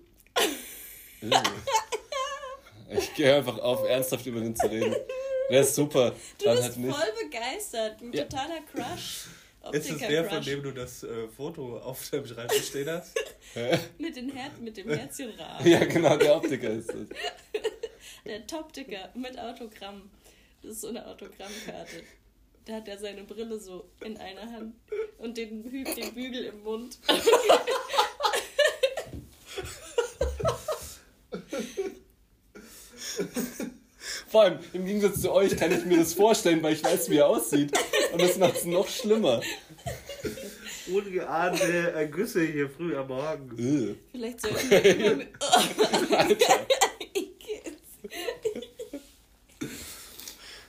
ich gehe einfach auf, ernsthaft über den zu reden. Der ist super. Du Dann bist halt nicht. voll begeistert. Ein Ja. totaler Crush Ist es der, von dem du das äh, Foto auf deinem Schreibtisch stehen hast? Mit, den Her mit dem Herzchenrahmen. Ja, genau, der Optiker ist das. Der Topticker mit Autogramm. Das ist so eine Autogrammkarte. Da hat er seine Brille so in einer Hand und den, den Bügel im Mund. Vor allem, im Gegensatz zu euch kann ich mir das vorstellen, weil ich weiß, wie er aussieht. Und das macht es noch schlimmer. Ungeahnte Ergüsse hier früh am Morgen. Äh. Vielleicht sollten wir immer mit. Alter.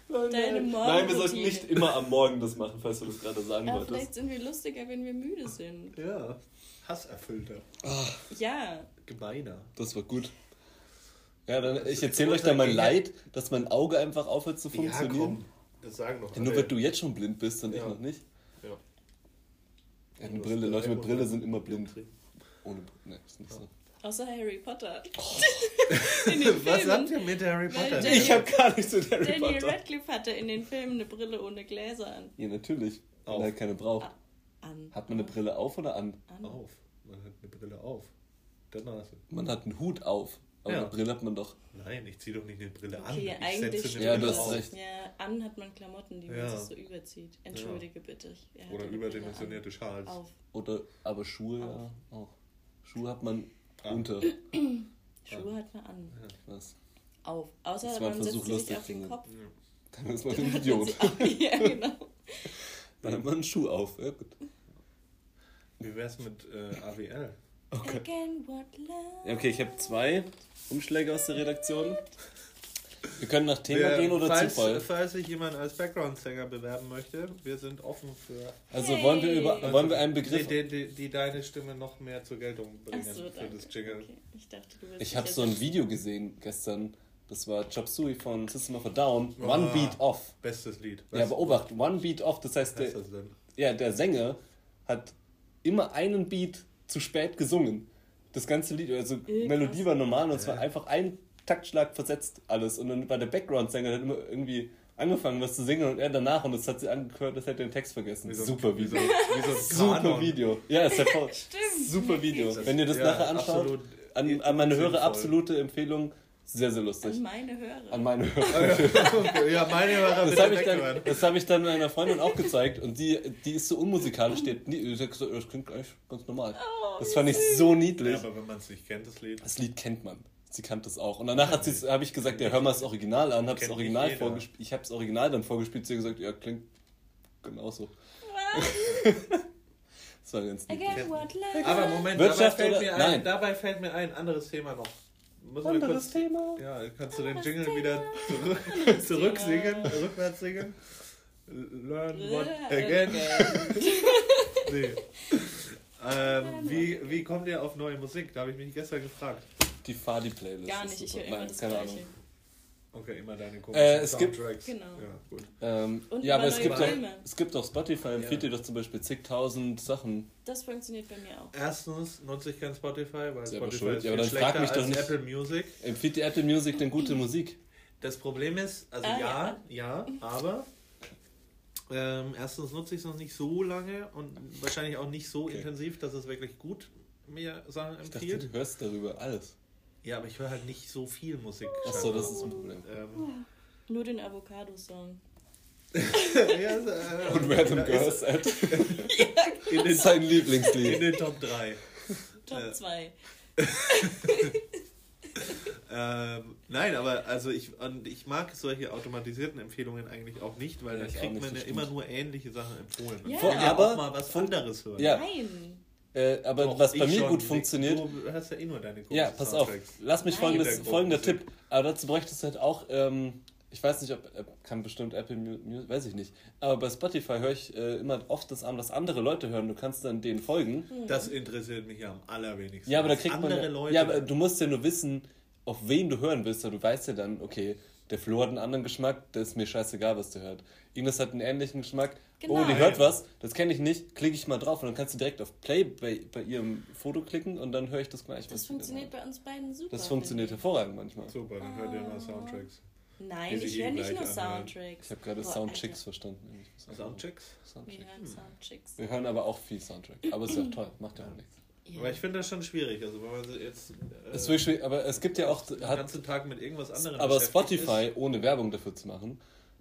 Deine Nein, wir sollten nicht immer am Morgen das machen, falls du das gerade sagen Aber wolltest. vielleicht sind wir lustiger, wenn wir müde sind. Ja. Hasserfüllter. Ja. Gemeiner. Das war gut. Ja, dann ich erzähle euch dann mein Leid, dass mein Auge einfach aufhört zu funktionieren. Ja, komm. Das sagen doch Ja, nur weil du jetzt schon blind bist und ich Ja. noch nicht. Ja. Ja, eine Brille. Leute mit Brille sind immer blind. Ohne Brille. Nee, ist nicht so. Außer Harry Potter. Oh. in den Was habt ihr mit Harry Weil Potter? der- Ich habe gar nichts mit Harry Daniel Potter. Radcliffe hatte in den Filmen eine Brille ohne Gläser an. Ja, natürlich. Auf. Weil er keine braucht. an. Hat man eine Brille auf oder an? An. Auf. Man hat eine Brille auf. Der Nase. Man hat einen Hut auf. Aber Ja. eine Brille hat man doch. Nein, ich ziehe doch nicht eine Brille an. Okay, ich eigentlich setze eine Ja, Brille du hast auf. recht. Ja, an hat man Klamotten, die man Ja. sich so überzieht. Entschuldige bitte. Er hatte Oder überdimensionierte Schals. Auf. Oder, aber Schuhe ja auch. Schuhe hat man An. unter. Schuhe hat man an. Was? Auf. Außer Das man setzt Versuch, sie sich auf den Kopf. Dann ist man ein Idiot. ja, genau. Dann hat man einen Schuh auf. Ja, gut. Wie wär's mit äh, AWL? Okay. Again, what love Ja, okay, ich habe zwei Umschläge aus der Redaktion. Wir können nach Thema Wer- gehen oder falls, Zufall. Falls sich jemand als Background-Sänger bewerben möchte, wir sind offen für. Also wollen wir über Hey. wollen wir einen Begriff. Die, die, die deine Stimme noch mehr zur Geltung bringen so, für danke. das Jingle. Okay. Ich dachte, du willst Ich habe so ein Video gesehen gestern. Das war Chop Suey von System of a Down. One Ah. Beat Off. Bestes Lied. Ja, aber Obacht, One Beat Off. Das heißt, Was der, ja, der Sänger hat immer einen Beat zu spät gesungen. Das ganze Lied, also Äh, Melodie war normal und es war Ja. einfach ein Taktschlag versetzt alles. Und dann war der Background-Sänger, der hat immer irgendwie angefangen, was zu singen und er danach und das hat sie angehört, das hätte den Text vergessen. Wie so Super wie so, Video. wie so Super. Video. Ja, ist ja voll. Stimmt. Super Video. Das- Wenn ihr das ja, nachher anschaut, absolut an, an meine Hörer absolute Empfehlung. Sehr, sehr lustig. An meine Hörer. An meine Hörer. Ja, meine Hörer Das habe ich, dann- das hab ich dann meiner Freundin auch gezeigt und die, die ist so unmusikalisch. Die die hat gesagt, das klingt eigentlich ganz normal. Oh, Das fand ich so Ja, niedlich. aber wenn man es nicht kennt, das Lied. Das Lied kennt man. Sie kannte es auch. Und danach hat sie habe ich gesagt, ja, hör mal das Original an, habe das Original vorgespielt. Ich habe das Original dann vorgespielt, sie hat gesagt, ja, klingt genauso. Das war ganz lieb. Again, what love Aber Moment, Wirtschaft dabei, fällt oder- mir ein, Nein. dabei fällt mir ein anderes Thema noch. Muss man Anderes kurz, Thema. Ja, kannst du den Jingle Thema. wieder zurück, zurück singen, rückwärts singen? Learn what again. Nee. Ähm, wie, wie kommt ihr auf neue Musik? Da habe ich mich gestern gefragt. Die Fadi-Playlist. Gar nicht, ich höre immer Nein, das keine Gleiche. Ahnung. Okay, immer deine komischen Äh, es gibt- Soundtracks. Genau. Ja, gut. Ähm, Und ja, aber es gibt, auch, es gibt auch Spotify, empfiehlt Ja. dir doch zum Beispiel zigtausend Sachen. Das funktioniert bei mir auch. Erstens nutze ich kein Spotify, weil Spotify schuld. ist Ja, aber dann frag mich doch nicht. Apple Music. Empfiehlt dir Apple Music denn gute Musik? Das Problem ist, also Ah, ja, ja, aber ähm, erstens nutze ich es noch nicht so lange und wahrscheinlich auch nicht so Okay. intensiv, dass es wirklich gut mir Sachen Ich dachte, empfiehlt. du hörst darüber alles. Ja, aber ich höre halt nicht so viel Musik. Achso, das ist ein Problem. Ähm, Nur den Avocado-Song. ja, äh, Und Random Girls ist at in den, sein in Lieblingslied. den Top 3. Top Äh, 2. Ähm, nein, aber also ich, und ich mag solche automatisierten Empfehlungen eigentlich auch nicht, weil Ja, dann kriegt man ja immer nur ähnliche Sachen empfohlen. Man Ja. will ja Aber auch mal was anderes hören. Ja. Nein. Äh, aber Doch, was bei mir gut funktioniert. Du hast ja eh nur deine Ja, pass auf. Lass mich folgendes, folgender. Tipp. Aber dazu bräuchtest du halt auch, ähm, ich weiß nicht, ob, kann bestimmt Apple Music, weiß ich nicht. Aber bei Spotify höre ich äh, immer oft das an, was andere Leute hören. Du kannst dann denen folgen. Das interessiert mich ja am allerwenigsten. Ja, aber da kriegt man. andere ja- Leute. Ja, aber du musst ja nur wissen, auf wen du hören willst. Du weißt ja dann, okay, der Flo hat einen anderen Geschmack, das ist mir scheißegal, was der hört. Ines hat einen ähnlichen Geschmack. Genau. Oh, die hört was, das kenne ich nicht, klicke ich mal drauf und dann kannst du direkt auf Play bei, bei ihrem Foto klicken und dann höre ich das gleich. Das funktioniert bei uns beiden super. Das funktioniert hervorragend manchmal. Super, dann hört ihr mal Soundtracks. Nein, ich höre nicht nur. Soundtracks. Ich habe gerade Soundchicks verstanden. immer. Soundchecks? Wir Soundchicks. hören Soundchicks. Wir hören aber auch viel Soundtrack. Aber ist ja auch toll, macht ja auch nichts. Ja. Aber ich finde das schon schwierig. Also wenn man so jetzt äh, Es ist wirklich schwierig, aber es gibt ja auch. den Hat, ganzen Tag mit irgendwas anderem aber Spotify, ohne Werbung dafür zu machen,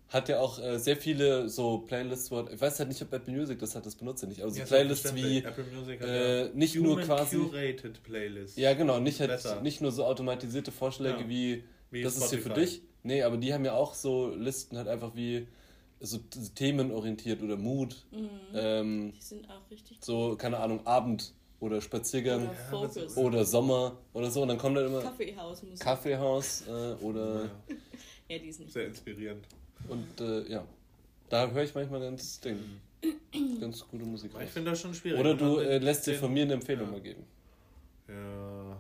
hat ja auch äh, sehr viele so Playlists, wo, ich weiß halt nicht, ob Apple Music das hat, das benutze ich nicht, aber ist. so Ja, Playlists wie, Apple Music hat äh, ja nicht nur quasi- Curated Playlist. ja genau, nicht, halt, nicht nur so automatisierte Vorschläge Ja. wie, Wie das ist hier für Spotify. dich. Nee, aber die haben ja auch so Listen halt einfach wie so themenorientiert oder Mood, Mhm. ähm, Die sind auch richtig so, keine Ahnung, Abend oder Spaziergang Oder Ja, oder Sommer oder so und dann kommt dann immer Kaffeehausmusik. Kaffeehaus äh, oder Ja, Ja, die ist nicht. sehr inspirierend. und äh, ja, da höre ich manchmal ganz Ding, ganz gute Musik ich finde das schon schwierig. Oder du äh, lässt dir von mir eine Empfehlung ja. mal geben. Ja,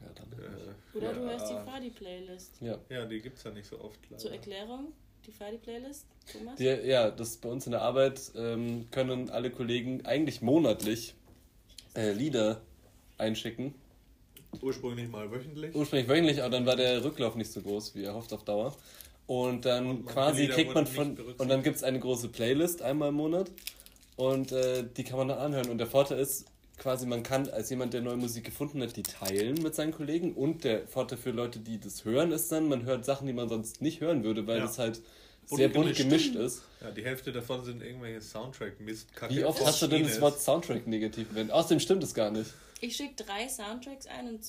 Ja, dann. äh, Oder du hörst die Fadi-Playlist. Ja. Ja, die gibt es ja nicht so oft. Leider. Zur Erklärung, die Fadi-Playlist, Thomas? Die, ja, das bei uns in der Arbeit ähm, können alle Kollegen eigentlich monatlich äh, Lieder einschicken. Ursprünglich mal wöchentlich. Ursprünglich wöchentlich, aber dann war der Rücklauf nicht so groß, wie erhofft auf Dauer. Und dann Und quasi Lieder kriegt man von. Und dann gibt es eine große Playlist einmal im Monat. Und äh, die kann man dann anhören. Und der Vorteil ist, quasi, man kann als jemand, der neue Musik gefunden hat, die teilen mit seinen Kollegen. Und der Vorteil für Leute, die das hören, ist dann, man hört Sachen, die man sonst nicht hören würde, weil Ja. das halt Bunt sehr bunt gemischt. gemischt ist. Ja, die Hälfte davon sind irgendwelche Soundtrack-Mist. Wie oft hast du denn das Wort Soundtrack negativ verwendet? Außerdem stimmt es gar nicht. Ich schicke drei Soundtracks ein und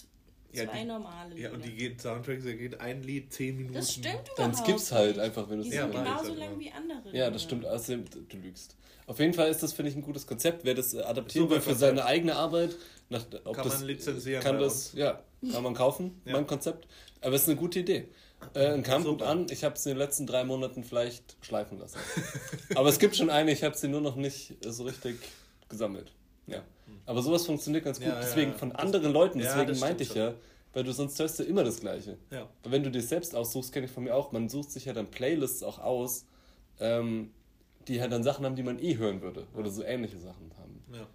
Ja, zwei die- normale. Ja, und Lieder. die geht Soundtracks, da geht ein Lied zehn Minuten. das stimmt überhaupt Dann skipp's halt einfach, wenn du es Ja, genauso lang wie andere. Ja, Lieder. das stimmt. Außerdem, du lügst. Auf jeden Fall ist das, finde ich, ein gutes Konzept. Wer das äh, adaptieren will für Konzept. seine eigene Arbeit, nach, ob Kann das, man lizenzieren Kann das, ja, kann man kaufen, Ja. mein Konzept. Aber es ist eine gute Idee. Äh, kam gut Super. an. Ich habe es in den letzten drei Monaten vielleicht schleifen lassen. Aber es gibt schon eine, ich habe sie nur noch nicht so richtig gesammelt. Ja. Aber sowas funktioniert ganz gut. Ja, ja, deswegen ja. von Das- anderen Leuten, ja, deswegen meinte ich ja, weil du sonst hörst du immer das Gleiche. Ja. Wenn du dir selbst aussuchst, kenne ich von mir auch, man sucht sich ja dann Playlists auch aus, ähm, die halt dann Sachen haben, die man eh hören würde. Oder so ähnliche Sachen haben. ja.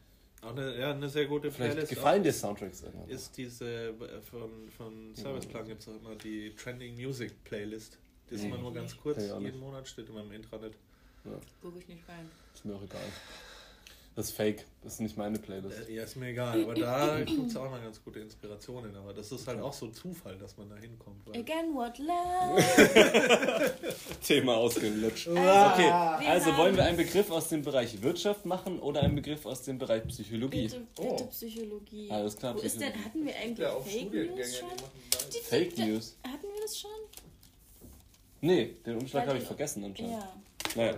Auch eine, ja, eine sehr gute Vielleicht Playlist. gefallen dir Soundtracks irgendwann. Ist diese äh, von, von Serviceplan gibt es auch immer die Trending Music Playlist. Die ist Mhm. immer nur ganz kurz, jeden. Monat steht immer im Intranet. Guck ich nicht rein. Ist mir auch egal. Das ist fake. Das ist nicht meine Playlist. Äh, ja, ist mir egal, aber da gibt es auch mal ganz gute Inspirationen. Aber das ist halt auch so Zufall, dass man da hinkommt. weil- Again, what love? Thema ausgelutscht. Okay, wir also wollen wir einen Begriff aus dem Bereich Wirtschaft machen oder einen Begriff aus dem Bereich Psychologie? Bitte, Oh. bitte Psychologie. Alles klar, Wo ist denn, Psychologie. hatten wir eigentlich Ja, auch Fake Studiengänge, News schon? Fake News? Hatten wir das schon? Nee, den Umschlag habe ich vergessen anscheinend. Ja. Naja,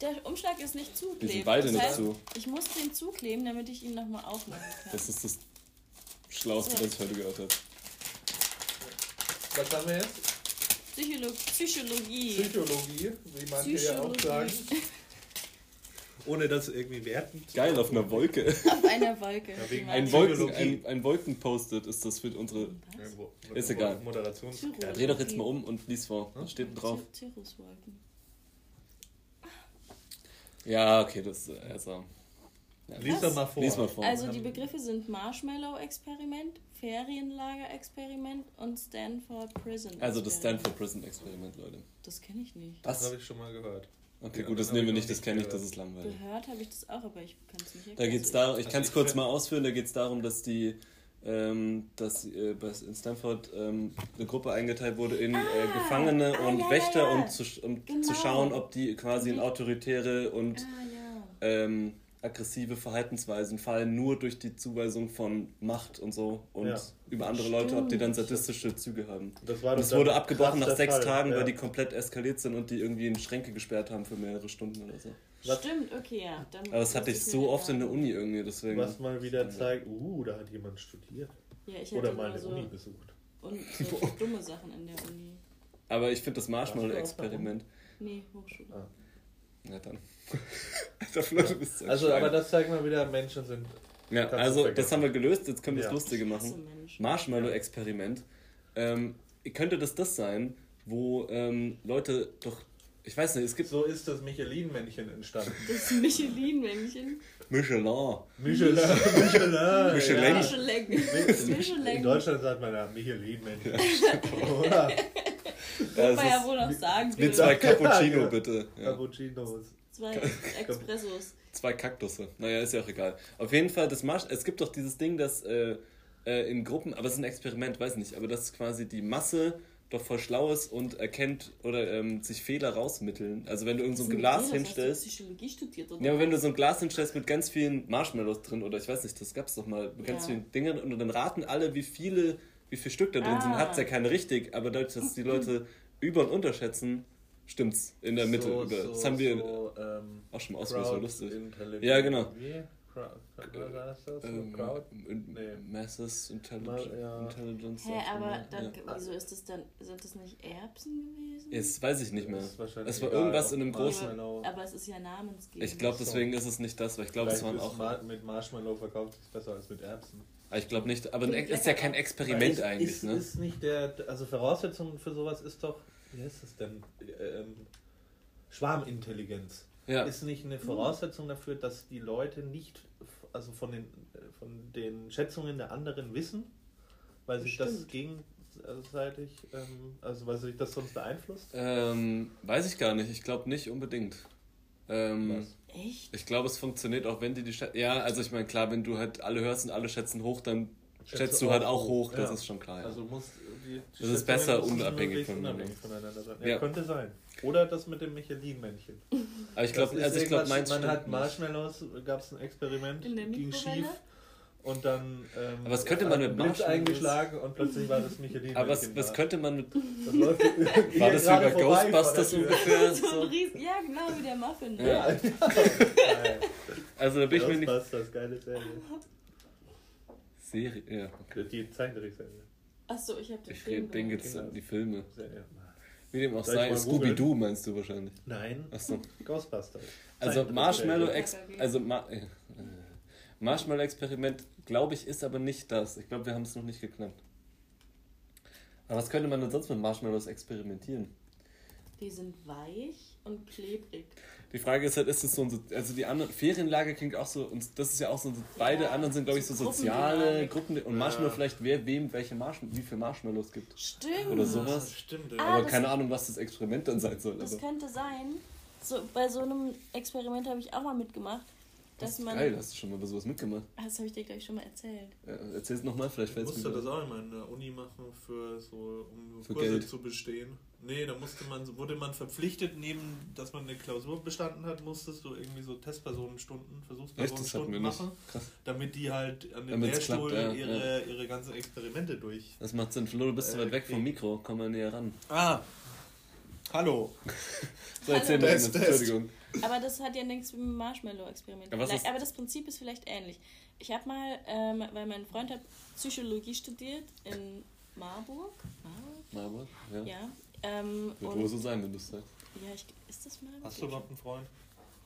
Der Umschlag ist nicht zuklebt. wir sind beide das nicht heißt, zu. Ich muss den zukleben, damit ich ihn nochmal aufmachen kann. Das ist das Schlauste, So. was ich heute gehört habe. Was haben wir jetzt? Psycholo Psychologie. Psychologie, wie manche ja auch Psychologie. sagen. Ohne das irgendwie werten zu Geil, auf einer Wolke. Auf einer Wolke. Ja, wegen Ein, Psychologie. Wolken, ein, ein Wolken-Postet ist das für unsere. Was? Ist egal. Moderations Tyro. Dreh doch jetzt mal um und lies vor. Was steht denn drauf? Cirruswolken. Ja, okay, das ist also. Ja, Lies doch mal vor. Lies mal vor. Also die Begriffe sind Marshmallow-Experiment, Ferienlager-Experiment und Stanford Prison. Also das Stanford Prison Experiment, Leute. Das kenne ich nicht. Das Was? habe ich schon mal gehört. Okay, Ja, gut, das nehmen wir ich nicht, das kenne ich, das ist langweilig. Gehört habe ich das auch, aber ich kann es nicht Da erklären. geht's darum, ich Also kann es kurz mal ausführen, da geht es darum, dass die ähm, dass äh, in Stanford ähm, eine Gruppe eingeteilt wurde in äh, Gefangene ah, und ja, ja, Wächter, ja. um, zu, um Genau. zu schauen, ob die quasi in autoritäre und Ah ähm, aggressive Verhaltensweisen fallen, nur durch die Zuweisung von Macht und so und Ja. über andere Leute, ob die dann Stimmt. sadistische Züge haben. Das war es wurde abgebrochen nach sechs Fall, Tagen, ja. weil die komplett eskaliert sind und die irgendwie in Schränke gesperrt haben für mehrere Stunden oder so. Was- Stimmt, okay, ja. Dann Aber das hatte ich so mir oft in der. Uni irgendwie, deswegen. Was mal wieder zeigt, uh, da hat jemand studiert. Ja, ich Oder mal eine so, Uni besucht. und so dumme Sachen in der Uni. Aber ich finde das Marshmallow-Experiment. Nee, Hochschule. Ah. Ja, dann. Alter, Flo, du bist so Also, aber das zeigt mal wieder, Menschen sind. Ja, kannst also das haben wir gelöst, jetzt können wir das Ja. Lustige Hasse machen. Marshmallow-Experiment. Ähm, könnte das das sein, wo ähm, Leute doch. Ich weiß nicht, es gibt. So ist das Michelin-Männchen entstanden. Das Michelin-Männchen. Michelin. Michelin. Michelin. Michelin. Ja. Michelin. In Michelin. Deutschland sagt man ja Michelin-Männchen. Oder? Ja, es er ist- wohl noch sagen Mit will. zwei Cappuccino, Ja. bitte. Ja. Cappuccinos. Zwei Expressos. Zwei Kaktusse. Naja, ist ja auch egal. Auf jeden Fall, das Marsch es gibt doch dieses Ding, dass äh, äh, in Gruppen, aber es ist ein Experiment, weiß nicht, aber dass quasi die Masse doch voll schlau ist und erkennt oder ähm, sich Fehler rausmitteln. Also wenn du irgend so ein Glas mit dir? hinstellst. Hast du Psychologie studiert oder Ja, aber wenn du so ein Glas hinstellst mit ganz vielen Marshmallows drin oder ich weiß nicht, das gab's doch mal, mit ganz Ja. vielen Dingen und dann raten alle, wie viele, wie viel Stück da drin sind, Ah. hat's ja keine richtig, aber dadurch, dass die Leute über- und unterschätzen, stimmt's in der Mitte. So, über. so, das haben wir so, ähm, auch schon mal ausprobiert, lustig. Ja, genau. Crowd? Ähm, Nee. Masses Intelligence. Ja. Intelligence Hä, aber dann, Ja. wieso ist das dann, sind das nicht Erbsen gewesen? Jetzt weiß ich nicht mehr. Es war egal, irgendwas in einem großen. Marshmallow- Aber es ist ja namensgebend. Ich glaube, deswegen ist es nicht das, weil ich glaube, es waren auch. Mit Marshmallow verkauft sich besser als mit Erbsen. Ich glaube nicht. Aber ein, ist ja kein Experiment ist, eigentlich, ist, ne? Ist nicht der, also Voraussetzung für sowas ist doch, wie heißt das denn? Ähm, Schwarmintelligenz. Ja. Ist nicht eine Voraussetzung dafür, dass die Leute nicht, also von den, von den Schätzungen der anderen wissen, weil sich das gegenseitig, ähm, also weil sich das sonst beeinflusst? Ähm, weiß ich gar nicht. Ich glaube nicht unbedingt. Ähm, Was? Echt? ich glaube, es funktioniert auch, wenn die die Schätze. Ja, also ich meine, klar, wenn du halt alle hörst und alle schätzen hoch, dann Schätze schätzt du halt auch auch hoch, hoch. Das ja. ist schon klar. Ja. Also muss die, die Das ist besser unabhängig voneinander. unabhängig voneinander sein. Ja, Ja. könnte sein. Oder das mit dem Michelin-Männchen. Aber ich glaube, also ich glaube, Man hat. Marshmallows, gab es ein Experiment, ging schief und dann ähm, Aber was könnte man mit Marshmallows- eingeschlagen und plötzlich war das Michelin. Aber was, was könnte man mit. das läuft War das vor Ghostbusters ungefähr? So ein ja, genau wie der Muffin. Ja. Ja, Also da bin ich mir nicht. Ghostbusters, geile Serie. Serie. Ja, okay. Die Zeichentrickserie. Achso, ich hab den Ich Film denke jetzt Kinder. an die Filme. Serie. Wie dem auch ich sei. Scooby-Doo meinst du wahrscheinlich. Nein, Achso. Ghostbusters. Also. Marshmallow Ex also Ma äh, Marshmallow Experiment glaube ich ist aber nicht das. Ich glaube, wir haben es noch nicht geknackt. Aber was könnte man denn sonst mit Marshmallows experimentieren? Die sind weich und klebrig. Die Frage ist halt, ist es so ein, so- also die andere Ferienlager klingt auch so und das ist ja auch so, beide Ja, anderen sind glaube ich so so soziale. Gruppen und Marshmallow vielleicht wer wem welche Marshmallow wie viele Marshmallows gibt Stimmt. oder sowas. Stimmt, Ah, ja. aber das- keine Ahnung, was das Experiment dann sein soll. Das Aber könnte sein. So, bei so einem Experiment habe ich auch mal mitgemacht, dass ist man. geil, hast du schon mal bei sowas mitgemacht? Das habe ich dir gleich schon mal erzählt. Ja, Erzähl es nochmal, vielleicht Ich fällt es musste mir das wieder. auch immer in der Uni machen, für so, um Für Kurse Geld. zu bestehen. Nee, da musste man, wurde man verpflichtet, neben, dass man eine Klausur bestanden hat, musstest du irgendwie so Testpersonenstunden, das Versuchspersonenstunden machen, damit die halt an dem Damit's Lehrstuhl klappt, ja, ihre, ihre ganzen Experimente durch. Das macht Sinn. Flo, du bist zu Äh, weit weg vom okay. Mikro. Komm mal näher ran. Ah, hallo. So, erzähl mal, Test. Entschuldigung. Aber das hat ja nichts mit dem Marshmallow-Experiment. Ist- Aber das Prinzip ist vielleicht ähnlich. Ich habe mal, ähm, weil mein Freund hat Psychologie studiert in Marburg. Marburg? Marburg, ja. Ja. Ähm, Wird wohl so sein, wenn du es sagst. ja, ich, ist das Marburg? Hast du überhaupt einen Freund?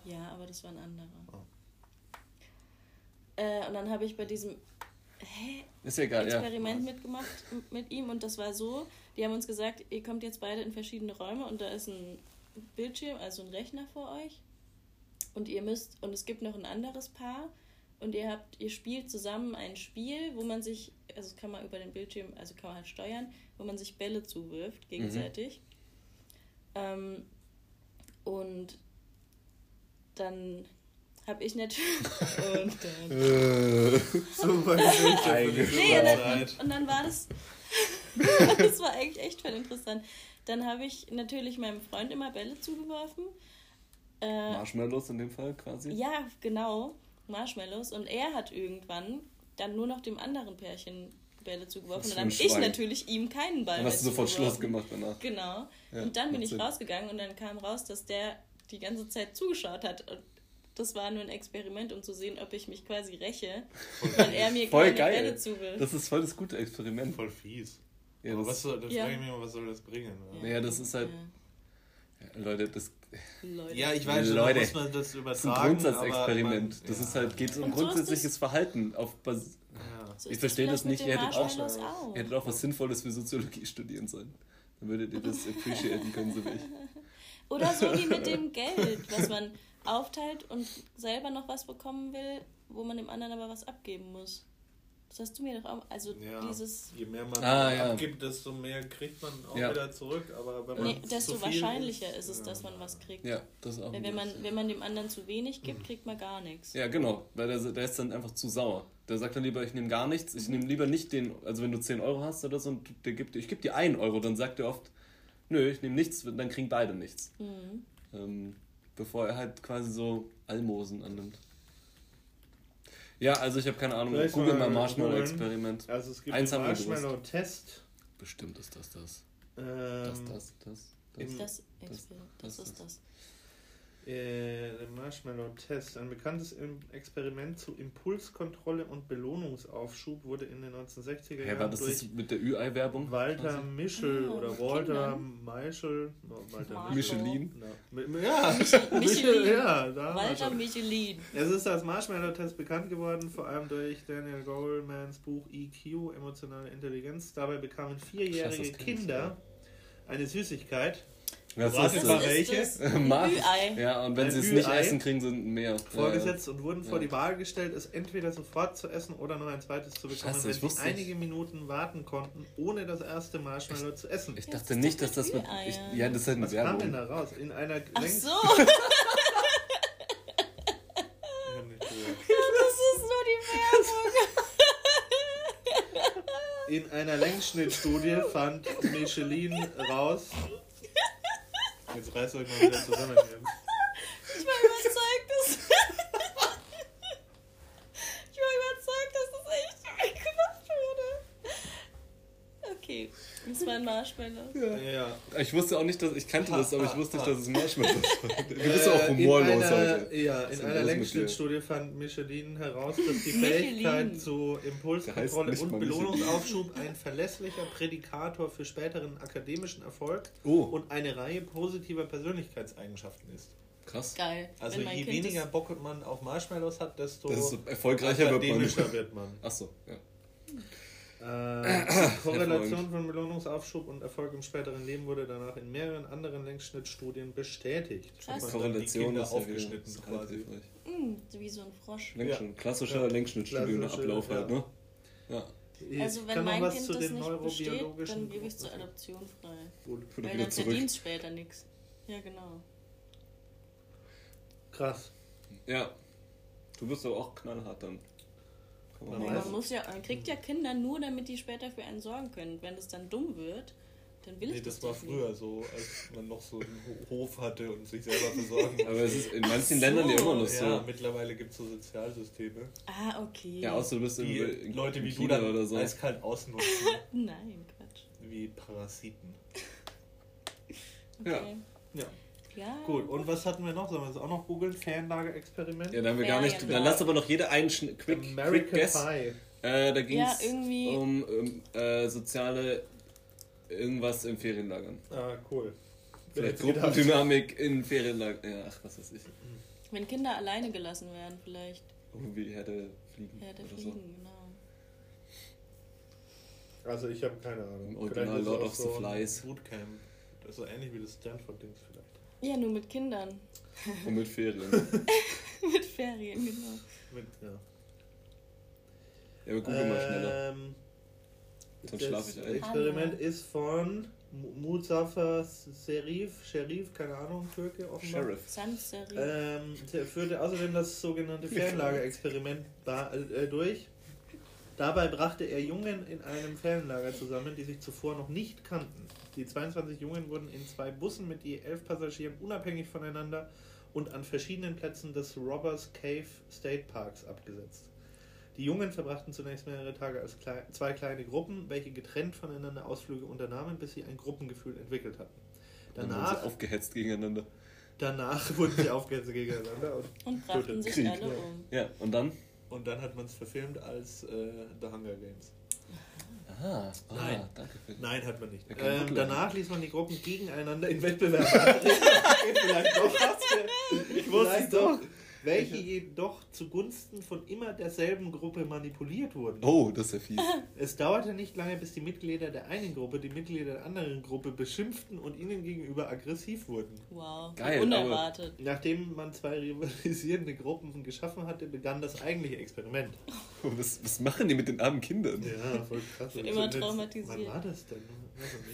Ja, aber das war ein anderer. Oh. Äh, und dann habe ich bei diesem hä, Ist ja egal, ja. Experiment mitgemacht m- mit ihm und das war so, die haben uns gesagt, ihr kommt jetzt beide in verschiedene Räume und da ist ein Bildschirm, also ein Rechner vor euch und ihr müsst, und es gibt noch ein anderes Paar und ihr habt, ihr spielt zusammen ein Spiel, wo man sich, also das kann man über den Bildschirm, also kann man halt steuern, wo man sich Bälle zuwirft gegenseitig. Ähm, und dann habe ich natürlich und dann Super Eigentlich Nee, und dann, und, und dann war das. das war eigentlich echt voll interessant. Dann habe ich natürlich meinem Freund immer Bälle zugeworfen. Äh, Marshmallows in dem Fall quasi. ja, genau, Marshmallows. Und er hat irgendwann dann nur noch dem anderen Pärchen Bälle zugeworfen. Dann habe ich natürlich ihm keinen Ball Dann hast du sofort Schluss gemacht danach. Genau. Ja, und dann bin ich Sinn. rausgegangen und dann kam raus, dass der die ganze Zeit zugeschaut hat. Und das war nur ein Experiment, um zu sehen, ob ich mich quasi räche, weil er mir Voll keine geil. Bälle zuwirft. Das ist voll das gute Experiment. Voll fies. Ja, Aber das, was soll, das Ja. frage ich mich mal, was soll das bringen? Naja, das ist halt. Ja. Ja, Leute, das Leute. Ja, ich weiß, schon, Leute, muss man das ist ein übertragen. Grundsatzexperiment. aber Das man- ist halt, geht um Und so grundsätzliches Verhalten. Auf Bas Ja. So ich verstehe das vielleicht nicht. Ihr hättet auch, auch. ihr hättet auch was Sinnvolles für Soziologie studieren sollen. Dann würdet ihr das appreciaten können, so wie ich. Oder so wie mit dem Geld, was man aufteilt und selber noch was bekommen will, wo man dem anderen aber was abgeben muss. Das hast du mir doch auch. Also Ja, dieses. je mehr man Ah, ja. abgibt, desto mehr kriegt man auch Ja. wieder zurück. Aber wenn man Nee, desto zu viel wahrscheinlicher ist, ist es, ja. dass man was kriegt. Ja, das ist auch Weil wenn man, wenn man dem anderen zu wenig gibt, kriegt man gar nichts. Ja, genau, weil der, der ist dann einfach zu sauer. Der sagt dann lieber, ich nehme gar nichts, ich nehme lieber nicht den, also wenn du 10 Euro hast oder so und der gibt, ich gebe dir 1 Euro, dann sagt er oft, nö, ich nehme nichts, dann kriegen beide nichts. Mhm. Ähm, bevor er halt quasi so Almosen annimmt. Ja, also ich habe keine Ahnung, Vielleicht google mal mal Marshmallow-Experiment. Also es gibt Eins gewusst. Marshmallow-Test. Bestimmt ist das das. Ähm, Das, das, das, das. im- Das, Das- das, das, das ist ist- das. Äh, der Marshmallow-Test. Ein bekanntes Im- Experiment zu Impulskontrolle und Belohnungsaufschub wurde in den 1960er Hä, Jahren war das durch das mit der Ü-Ei-Werbung? Walter quasi? Mischel Ah, oder Walter. Meischel. No, Walter. Michelin? Mi- ja, Michelin. Michel, ja, da haben wir Walter. Michelin. Es ist als Marshmallow-Test bekannt geworden, vor allem durch Daniel Golemans Buch EQ, emotionale Intelligenz. Dabei bekamen vierjährige ich, Kinder eine Süßigkeit, Was Ratet ist mal das? welche? Mars. Ja, und wenn sie es nicht essen, kriegen sie mehr. vorgesetzt und wurden vor Ja. die Wahl gestellt, es entweder sofort zu essen oder noch ein zweites zu bekommen, Scheiße, wenn sie nicht. einige Minuten warten konnten, ohne das erste Marshmallow zu essen. Ich Ja, dachte das nicht, dass das mit. Ich, ja, das ist halt Was kam denn Werbung. da raus? In einer Ach Längs- so, Werbung. In einer Längsschnittstudie fand Michelin raus. Jetzt reißt euch mal wieder zusammen. hier. Ich war überzeugt, dass. ich war überzeugt, dass das echt gemacht wurde. Okay, das war ein Marshmallow. Ja. Ich wusste auch nicht, dass. Ich kannte Ha, das, aber ha, ich wusste nicht, ha. dass es Marshmallows war. Du bist ja auch Äh, humorlos einer, heute. Ja, ist in einer Längsschnittstudie fand Michelin heraus, dass die. Fähigkeit zu Impulskontrolle nicht und. Belohnungsaufschub ein verlässlicher Prädikator für späteren akademischen Erfolg Oh, und eine Reihe positiver Persönlichkeitseigenschaften ist. krass. Geil. Also je Kind weniger Bock man auf Marshmallows hat, desto erfolgreicher wird man. wird man. Achso, ja. Äh, die Korrelation von Belohnungsaufschub und Erfolg im späteren Leben wurde danach in mehreren anderen Längsschnittstudien bestätigt. Krass. Korrelation ist ja aufgeschnitten ist quasi. so wie so ein Frosch. Längsschnitt, klassischer Ja. Längsschnittstudio-Ablauf Klassische, halt, ne? Ja. Ich Also wenn mein was Kind zu das den nicht besteht, neurobiologischen dann gebe ich es zur Adoption frei. Gut. Weil dann zurück. verdienst später nichts. Ja, genau. Krass. Ja. Du bist aber auch knallhart dann. Man Man muss ja, man kriegt ja Kinder nur, damit die später für einen sorgen können. Wenn es dann dumm wird, dann will Nee, ich das, das war nicht. früher so, als man noch so einen Ho- Hof hatte und sich selber versorgen Aber es ist in manchen so. Ländern ja immer noch so. Ja, mittlerweile gibt es so Sozialsysteme, Ah, okay. Ja, außer du bist die in, in Leute wie in du China dann oder so. eiskalt ausnutzen, Nein, Quatsch. wie Parasiten. Okay. Ja, Ja. Gut. Und was hatten wir noch? Sollen wir das auch noch googeln? Fernlagerexperiment? Ja, da haben wir gar nicht. Dann lass aber noch jeder einen Quick, Quick Guess. Pie. Äh, da ging Ja, es irgendwie- um, um äh, soziale irgendwas in Ferienlagern. Ah, cool. Vielleicht? Gruppendynamik in Ferienlagern. Ja, ach, was weiß ich. Wenn Kinder alleine gelassen werden, vielleicht. Irgendwie Herde fliegen. Ja, oder Fliegen, genau. Also ich habe keine Ahnung. Im Original Lord of the so Flies. Bootcamp. Das ist so ähnlich wie das Stanford-Dings vielleicht. Ja, nur mit Kindern. Und mit Ferien. mit Ferien, genau. Mit, ja. Ja, wir gucken mal schneller. Ähm, Dann das schlaf ich ein. Experiment Hallo. ist von Mu- Muzafer Serif, Sherif, keine Ahnung, Türke offenbar. Sheriff. Sanserie. Ähm, der führte außerdem das sogenannte Ferienlagerexperiment ba- äh, durch. Dabei brachte er Jungen in einem Ferienlager zusammen, die sich zuvor noch nicht kannten. Die 22 Jungen wurden in zwei Bussen mit je elf Passagieren unabhängig voneinander und an verschiedenen Plätzen des Robbers Cave State Parks abgesetzt. Die Jungen verbrachten zunächst mehrere Tage als klei zwei kleine Gruppen, welche getrennt voneinander Ausflüge unternahmen, bis sie ein Gruppengefühl entwickelt hatten. Dann waren Danach, sie aufgehetzt gegeneinander. danach wurden sie aufgehetzt gegeneinander und Und brachten sich Krieg, alle ja. um. Ja, und dann? Und dann hat man es verfilmt als äh, The Hunger Games. Ah, ah Nein. danke für Nein, hat man nicht. Ähm, danach ließ man die Gruppen gegeneinander in Wettbewerb vielleicht doch was. Ich wusste es doch. Welche jedoch zugunsten von immer derselben Gruppe manipuliert wurden. Oh, das ist ja fies. Es dauerte nicht lange, bis die Mitglieder der einen Gruppe die Mitglieder der anderen Gruppe beschimpften und ihnen gegenüber aggressiv wurden. Wow. Geil, Unerwartet. Nachdem man zwei rivalisierende Gruppen geschaffen hatte, begann das eigentliche Experiment. Was, was machen die mit den armen Kindern? Ja, voll krass. Immer so- traumatisiert. Wann war das denn?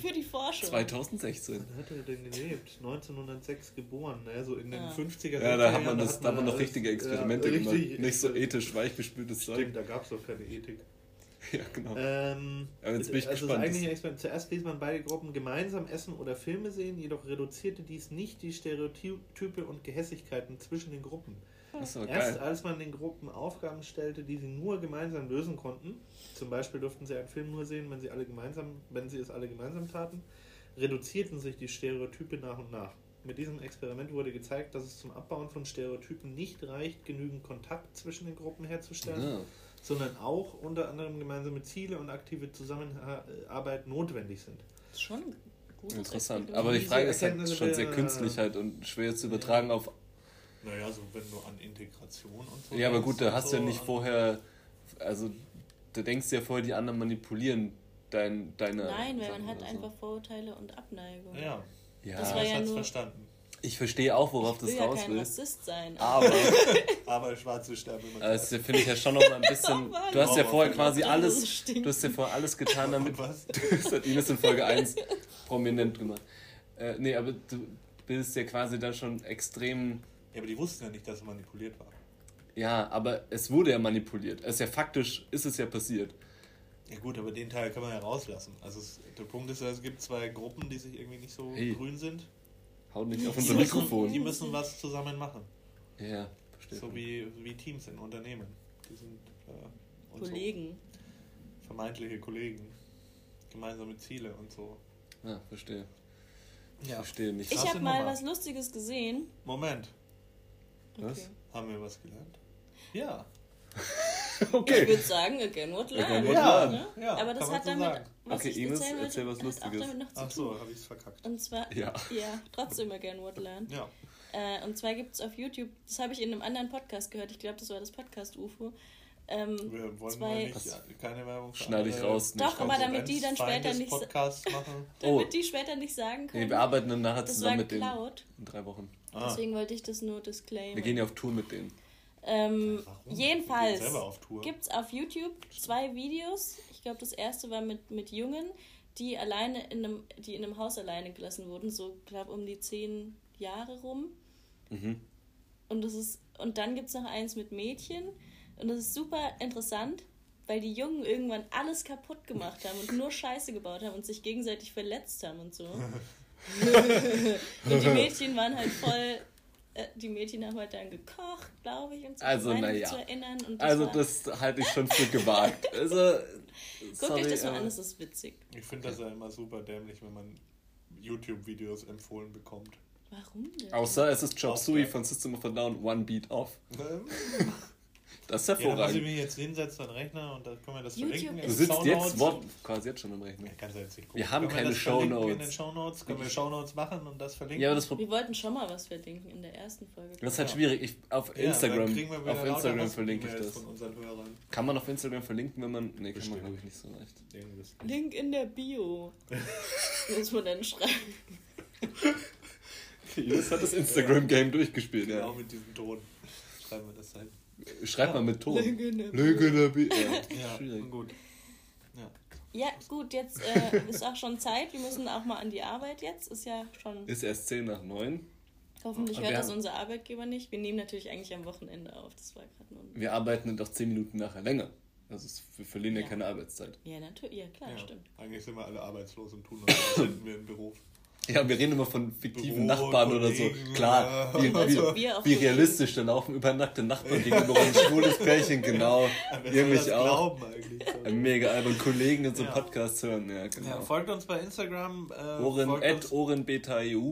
Für die Forschung. 2016. Wann hat er denn gelebt? 1906 geboren, ne? so in den Ja. 50er Ja, da hat Jahren man, das, da hat man noch alles- richtige ja, Experimente gemacht. richtig- Nicht so ethisch weichgespültes Zeug. Stimmt, da gab es doch keine Ethik. Ja, genau. Ähm, Aber jetzt bin ich also gespannt. Das eigentliche Experiment. Zuerst ließ man beide Gruppen gemeinsam essen oder Filme sehen, jedoch reduzierte dies nicht die Stereotype und Gehässigkeiten zwischen den Gruppen. War Erst als man den Gruppen Aufgaben stellte, die sie nur gemeinsam lösen konnten, zum Beispiel durften sie einen Film nur sehen, wenn sie alle gemeinsam, wenn sie es alle gemeinsam taten, reduzierten sich die Stereotype nach und nach. Mit diesem Experiment wurde gezeigt, dass es zum Abbauen von Stereotypen nicht reicht, genügend Kontakt zwischen den Gruppen herzustellen, Ja. sondern auch unter anderem gemeinsame Ziele und aktive Zusammenarbeit notwendig sind. Das ist schon gutes Interessant. Aber die Frage ist halt schon sehr künstlich halt und schwer zu übertragen auf. Naja, so wenn du an Integration und so. Ja, aber gut, da hast du ja so, nicht an- vorher. Also, da denkst du ja vorher, die anderen manipulieren dein, deine. Nein, weil Sachen man hat so. einfach Vorurteile und Abneigung. Ja, Ja, Das war ja nur- verstanden. ich verstehe auch, worauf ich will das ja raus kein will. Rassist sein. Aber Aber schwarze sterben immer. das finde ich ja schon noch mal ein bisschen. Oh Mann. Du hast ja vorher quasi alles. Du hast ja vorher alles getan, damit. Was? Das hat Ines in Folge 1 prominent gemacht. Äh, nee, aber du bist ja quasi dann schon extrem. Ja, aber die wussten ja nicht, dass er manipuliert war. Ja, aber es wurde ja manipuliert. Es ist ja faktisch, ist es ja passiert. Ja gut, aber den Teil kann man ja rauslassen. Also es, der Punkt ist ja, es gibt zwei Gruppen, die sich irgendwie nicht so Hey. grün sind. Haut nicht auf unser müssen, Mikrofon. die müssen was zusammen machen. Ja, verstehe. So wie, wie Teams in Unternehmen. Die sind äh, und Kollegen. So vermeintliche Kollegen. Gemeinsame Ziele und so. Ja, verstehe. Ja. Verstehe nicht. Ich habe mal was Lustiges gesehen. Moment, Was? haben wir was gelernt? Ja. Ich Okay. würde sagen, again what Again learned. what Ja, learned. Ne? ja, Aber das hat so damit, sagen. was Okay, ich Ines, erzählen wollte, erzähl was Lustiges. auch damit noch zu Ach tun. so, habe ich es verkackt. Und zwar, Ja. ja, trotzdem again what learned. Ja. Äh, und zwar gibt es auf YouTube, das habe ich in einem anderen Podcast gehört, ich glaube, das war das Podcast UFO. Ähm, Wir wollen Zwei- ja nicht, keine Werbung Schneide ich raus, nicht Doch, aber damit die dann später nicht machen. damit Oh. die später nicht sagen können. Nee, wir arbeiten dann nachher das war zusammen mit denen. geklaut. In drei Wochen. Ah. Deswegen wollte ich das nur disclaimen. Wir gehen ja auf Tour mit denen. Ähm, Warum? Jedenfalls gibt es auf YouTube zwei Videos. Ich glaube, das erste war mit, mit Jungen, die alleine in einem, die in einem Haus alleine gelassen wurden, so glaube um die zehn Jahre rum. Mhm. Und das ist und dann gibt es noch eins mit Mädchen und das ist super interessant, weil die Jungen irgendwann alles kaputt gemacht haben und nur Scheiße gebaut haben und sich gegenseitig verletzt haben und so. und die Mädchen waren halt voll äh, die Mädchen haben halt dann gekocht, glaube ich, und so Also, meine na mich ja. zu erinnern. Und das Also war, das halte ich schon für gewagt. Also, Guckt sorry, euch das mal an, das ist witzig. Ich finde das ja immer super dämlich, wenn man YouTube-Videos empfohlen bekommt. Warum denn? Außer es ist Suey geil. von System of a Down, One Beat Off. Das ist Ja, dann muss ich hervorragend. mich jetzt hinsetzen an den Rechner und dann können wir das YouTube verlinken. Du sitzt Shownotes. jetzt Wort, quasi jetzt schon am Rechnen. Ja, kannst du jetzt nicht gucken. Wir haben Können keine Shownotes. In den Shownotes können wir Shownotes machen und das verlinken. Ja, aber das, Wir wollten schon mal was verlinken in der ersten Folge. das ist halt Ja. schwierig. Ich, auf Instagram, auf Instagram verlinke ich das. Von unseren Hörern. Kann man auf Instagram verlinken, wenn man. Nee, kann man Bestimmt. glaube ich nicht so leicht. Link in der Bio. Muss man dann schreiben. Ines hat das Instagram-Game durchgespielt, Genau ja. mit diesem Ton. Schreiben wir das halt. Schreib Ja. mal mit Ton. Lüge Ja, Ja, schwierig. gut. Ja. Ja, gut, jetzt äh, ist auch schon Zeit. Wir müssen auch mal an die Arbeit jetzt. Ist ja schon. Ist erst 10 nach 9. Hoffentlich hört das unser Arbeitgeber nicht. Wir nehmen natürlich eigentlich am Wochenende auf. Das war gerade nur. Wir arbeiten dann doch 10 Minuten nachher länger. Also wir verlieren ja, Ja. keine Arbeitszeit. Ja, natürlich. Ja, klar, ja. stimmt. Eigentlich sind wir alle arbeitslos und tun uns, als hätten wir einen Beruf. Ja, wir reden immer von fiktiven Büro, Nachbarn oder so. Klar, ja. wie, wie, auch wie realistisch, da laufen übernackte Nachbarn gegenüber ein schwules Pärchen, genau. Das auch. glauben eigentlich? Ein Mega albern Kollegen in so einem Ja. Podcast hören, ja, genau. Ja, folgt uns bei Instagram. Äh, Ohren, folgt at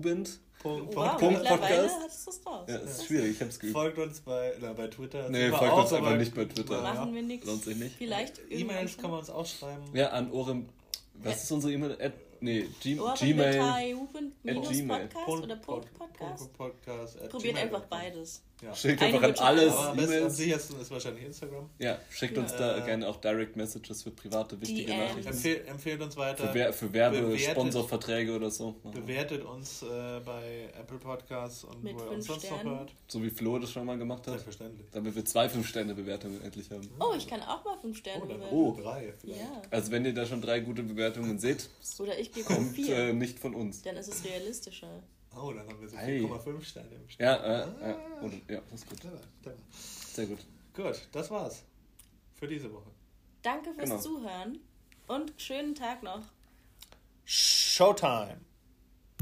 bin. Punkt, Wow, Punkt mittlerweile Podcast. hattest du es raus. Ja, ist schwierig, ich hab's geübt. folgt uns bei, na, bei Twitter. Nee, folgt auch, uns einfach aber- nicht bei Twitter. Ja. Machen wir nichts. Lohnt sich nicht. Vielleicht E-Mails kann man uns auch schreiben. Ja, an Ohren. Was ist unsere E-Mail? Nee, G Oder Gmail. Gmail. Podcast oder Podcast. Podcast Probiert einfach beides. Ja. Schickt Eine einfach an alles Aber am besten- am sichersten ist wahrscheinlich Instagram. Ja, schickt Ja. uns da Äh, gerne auch Direct Messages für private, wichtige. Nachrichten. Empfehl, empfehlt uns weiter. Für, Wer für Werbe, Sponsorverträge oder so. Bewertet uns äh, bei Apple Podcasts und Mit wo ihr uns sonst Sternen. noch hört. So wie Flo das schon mal gemacht hat. Selbstverständlich. Damit wir zwei 5-Sterne-Bewertungen endlich haben. Oh, ich kann auch mal fünf Sterne Oh, bewerten. Oh. drei vielleicht. Ja. Also wenn ihr da schon drei gute Bewertungen seht, Oder ich gebe kommt vier. äh, nicht von uns. Dann ist es realistischer. Oh, dann haben wir so Ei. 4,5 Sterne im Schnitt. Ja, äh, ja, oder, ja, das ist gut. Clever, clever. Sehr gut. Gut, das war's für diese Woche. Danke fürs Genau. Zuhören und schönen Tag noch. Showtime!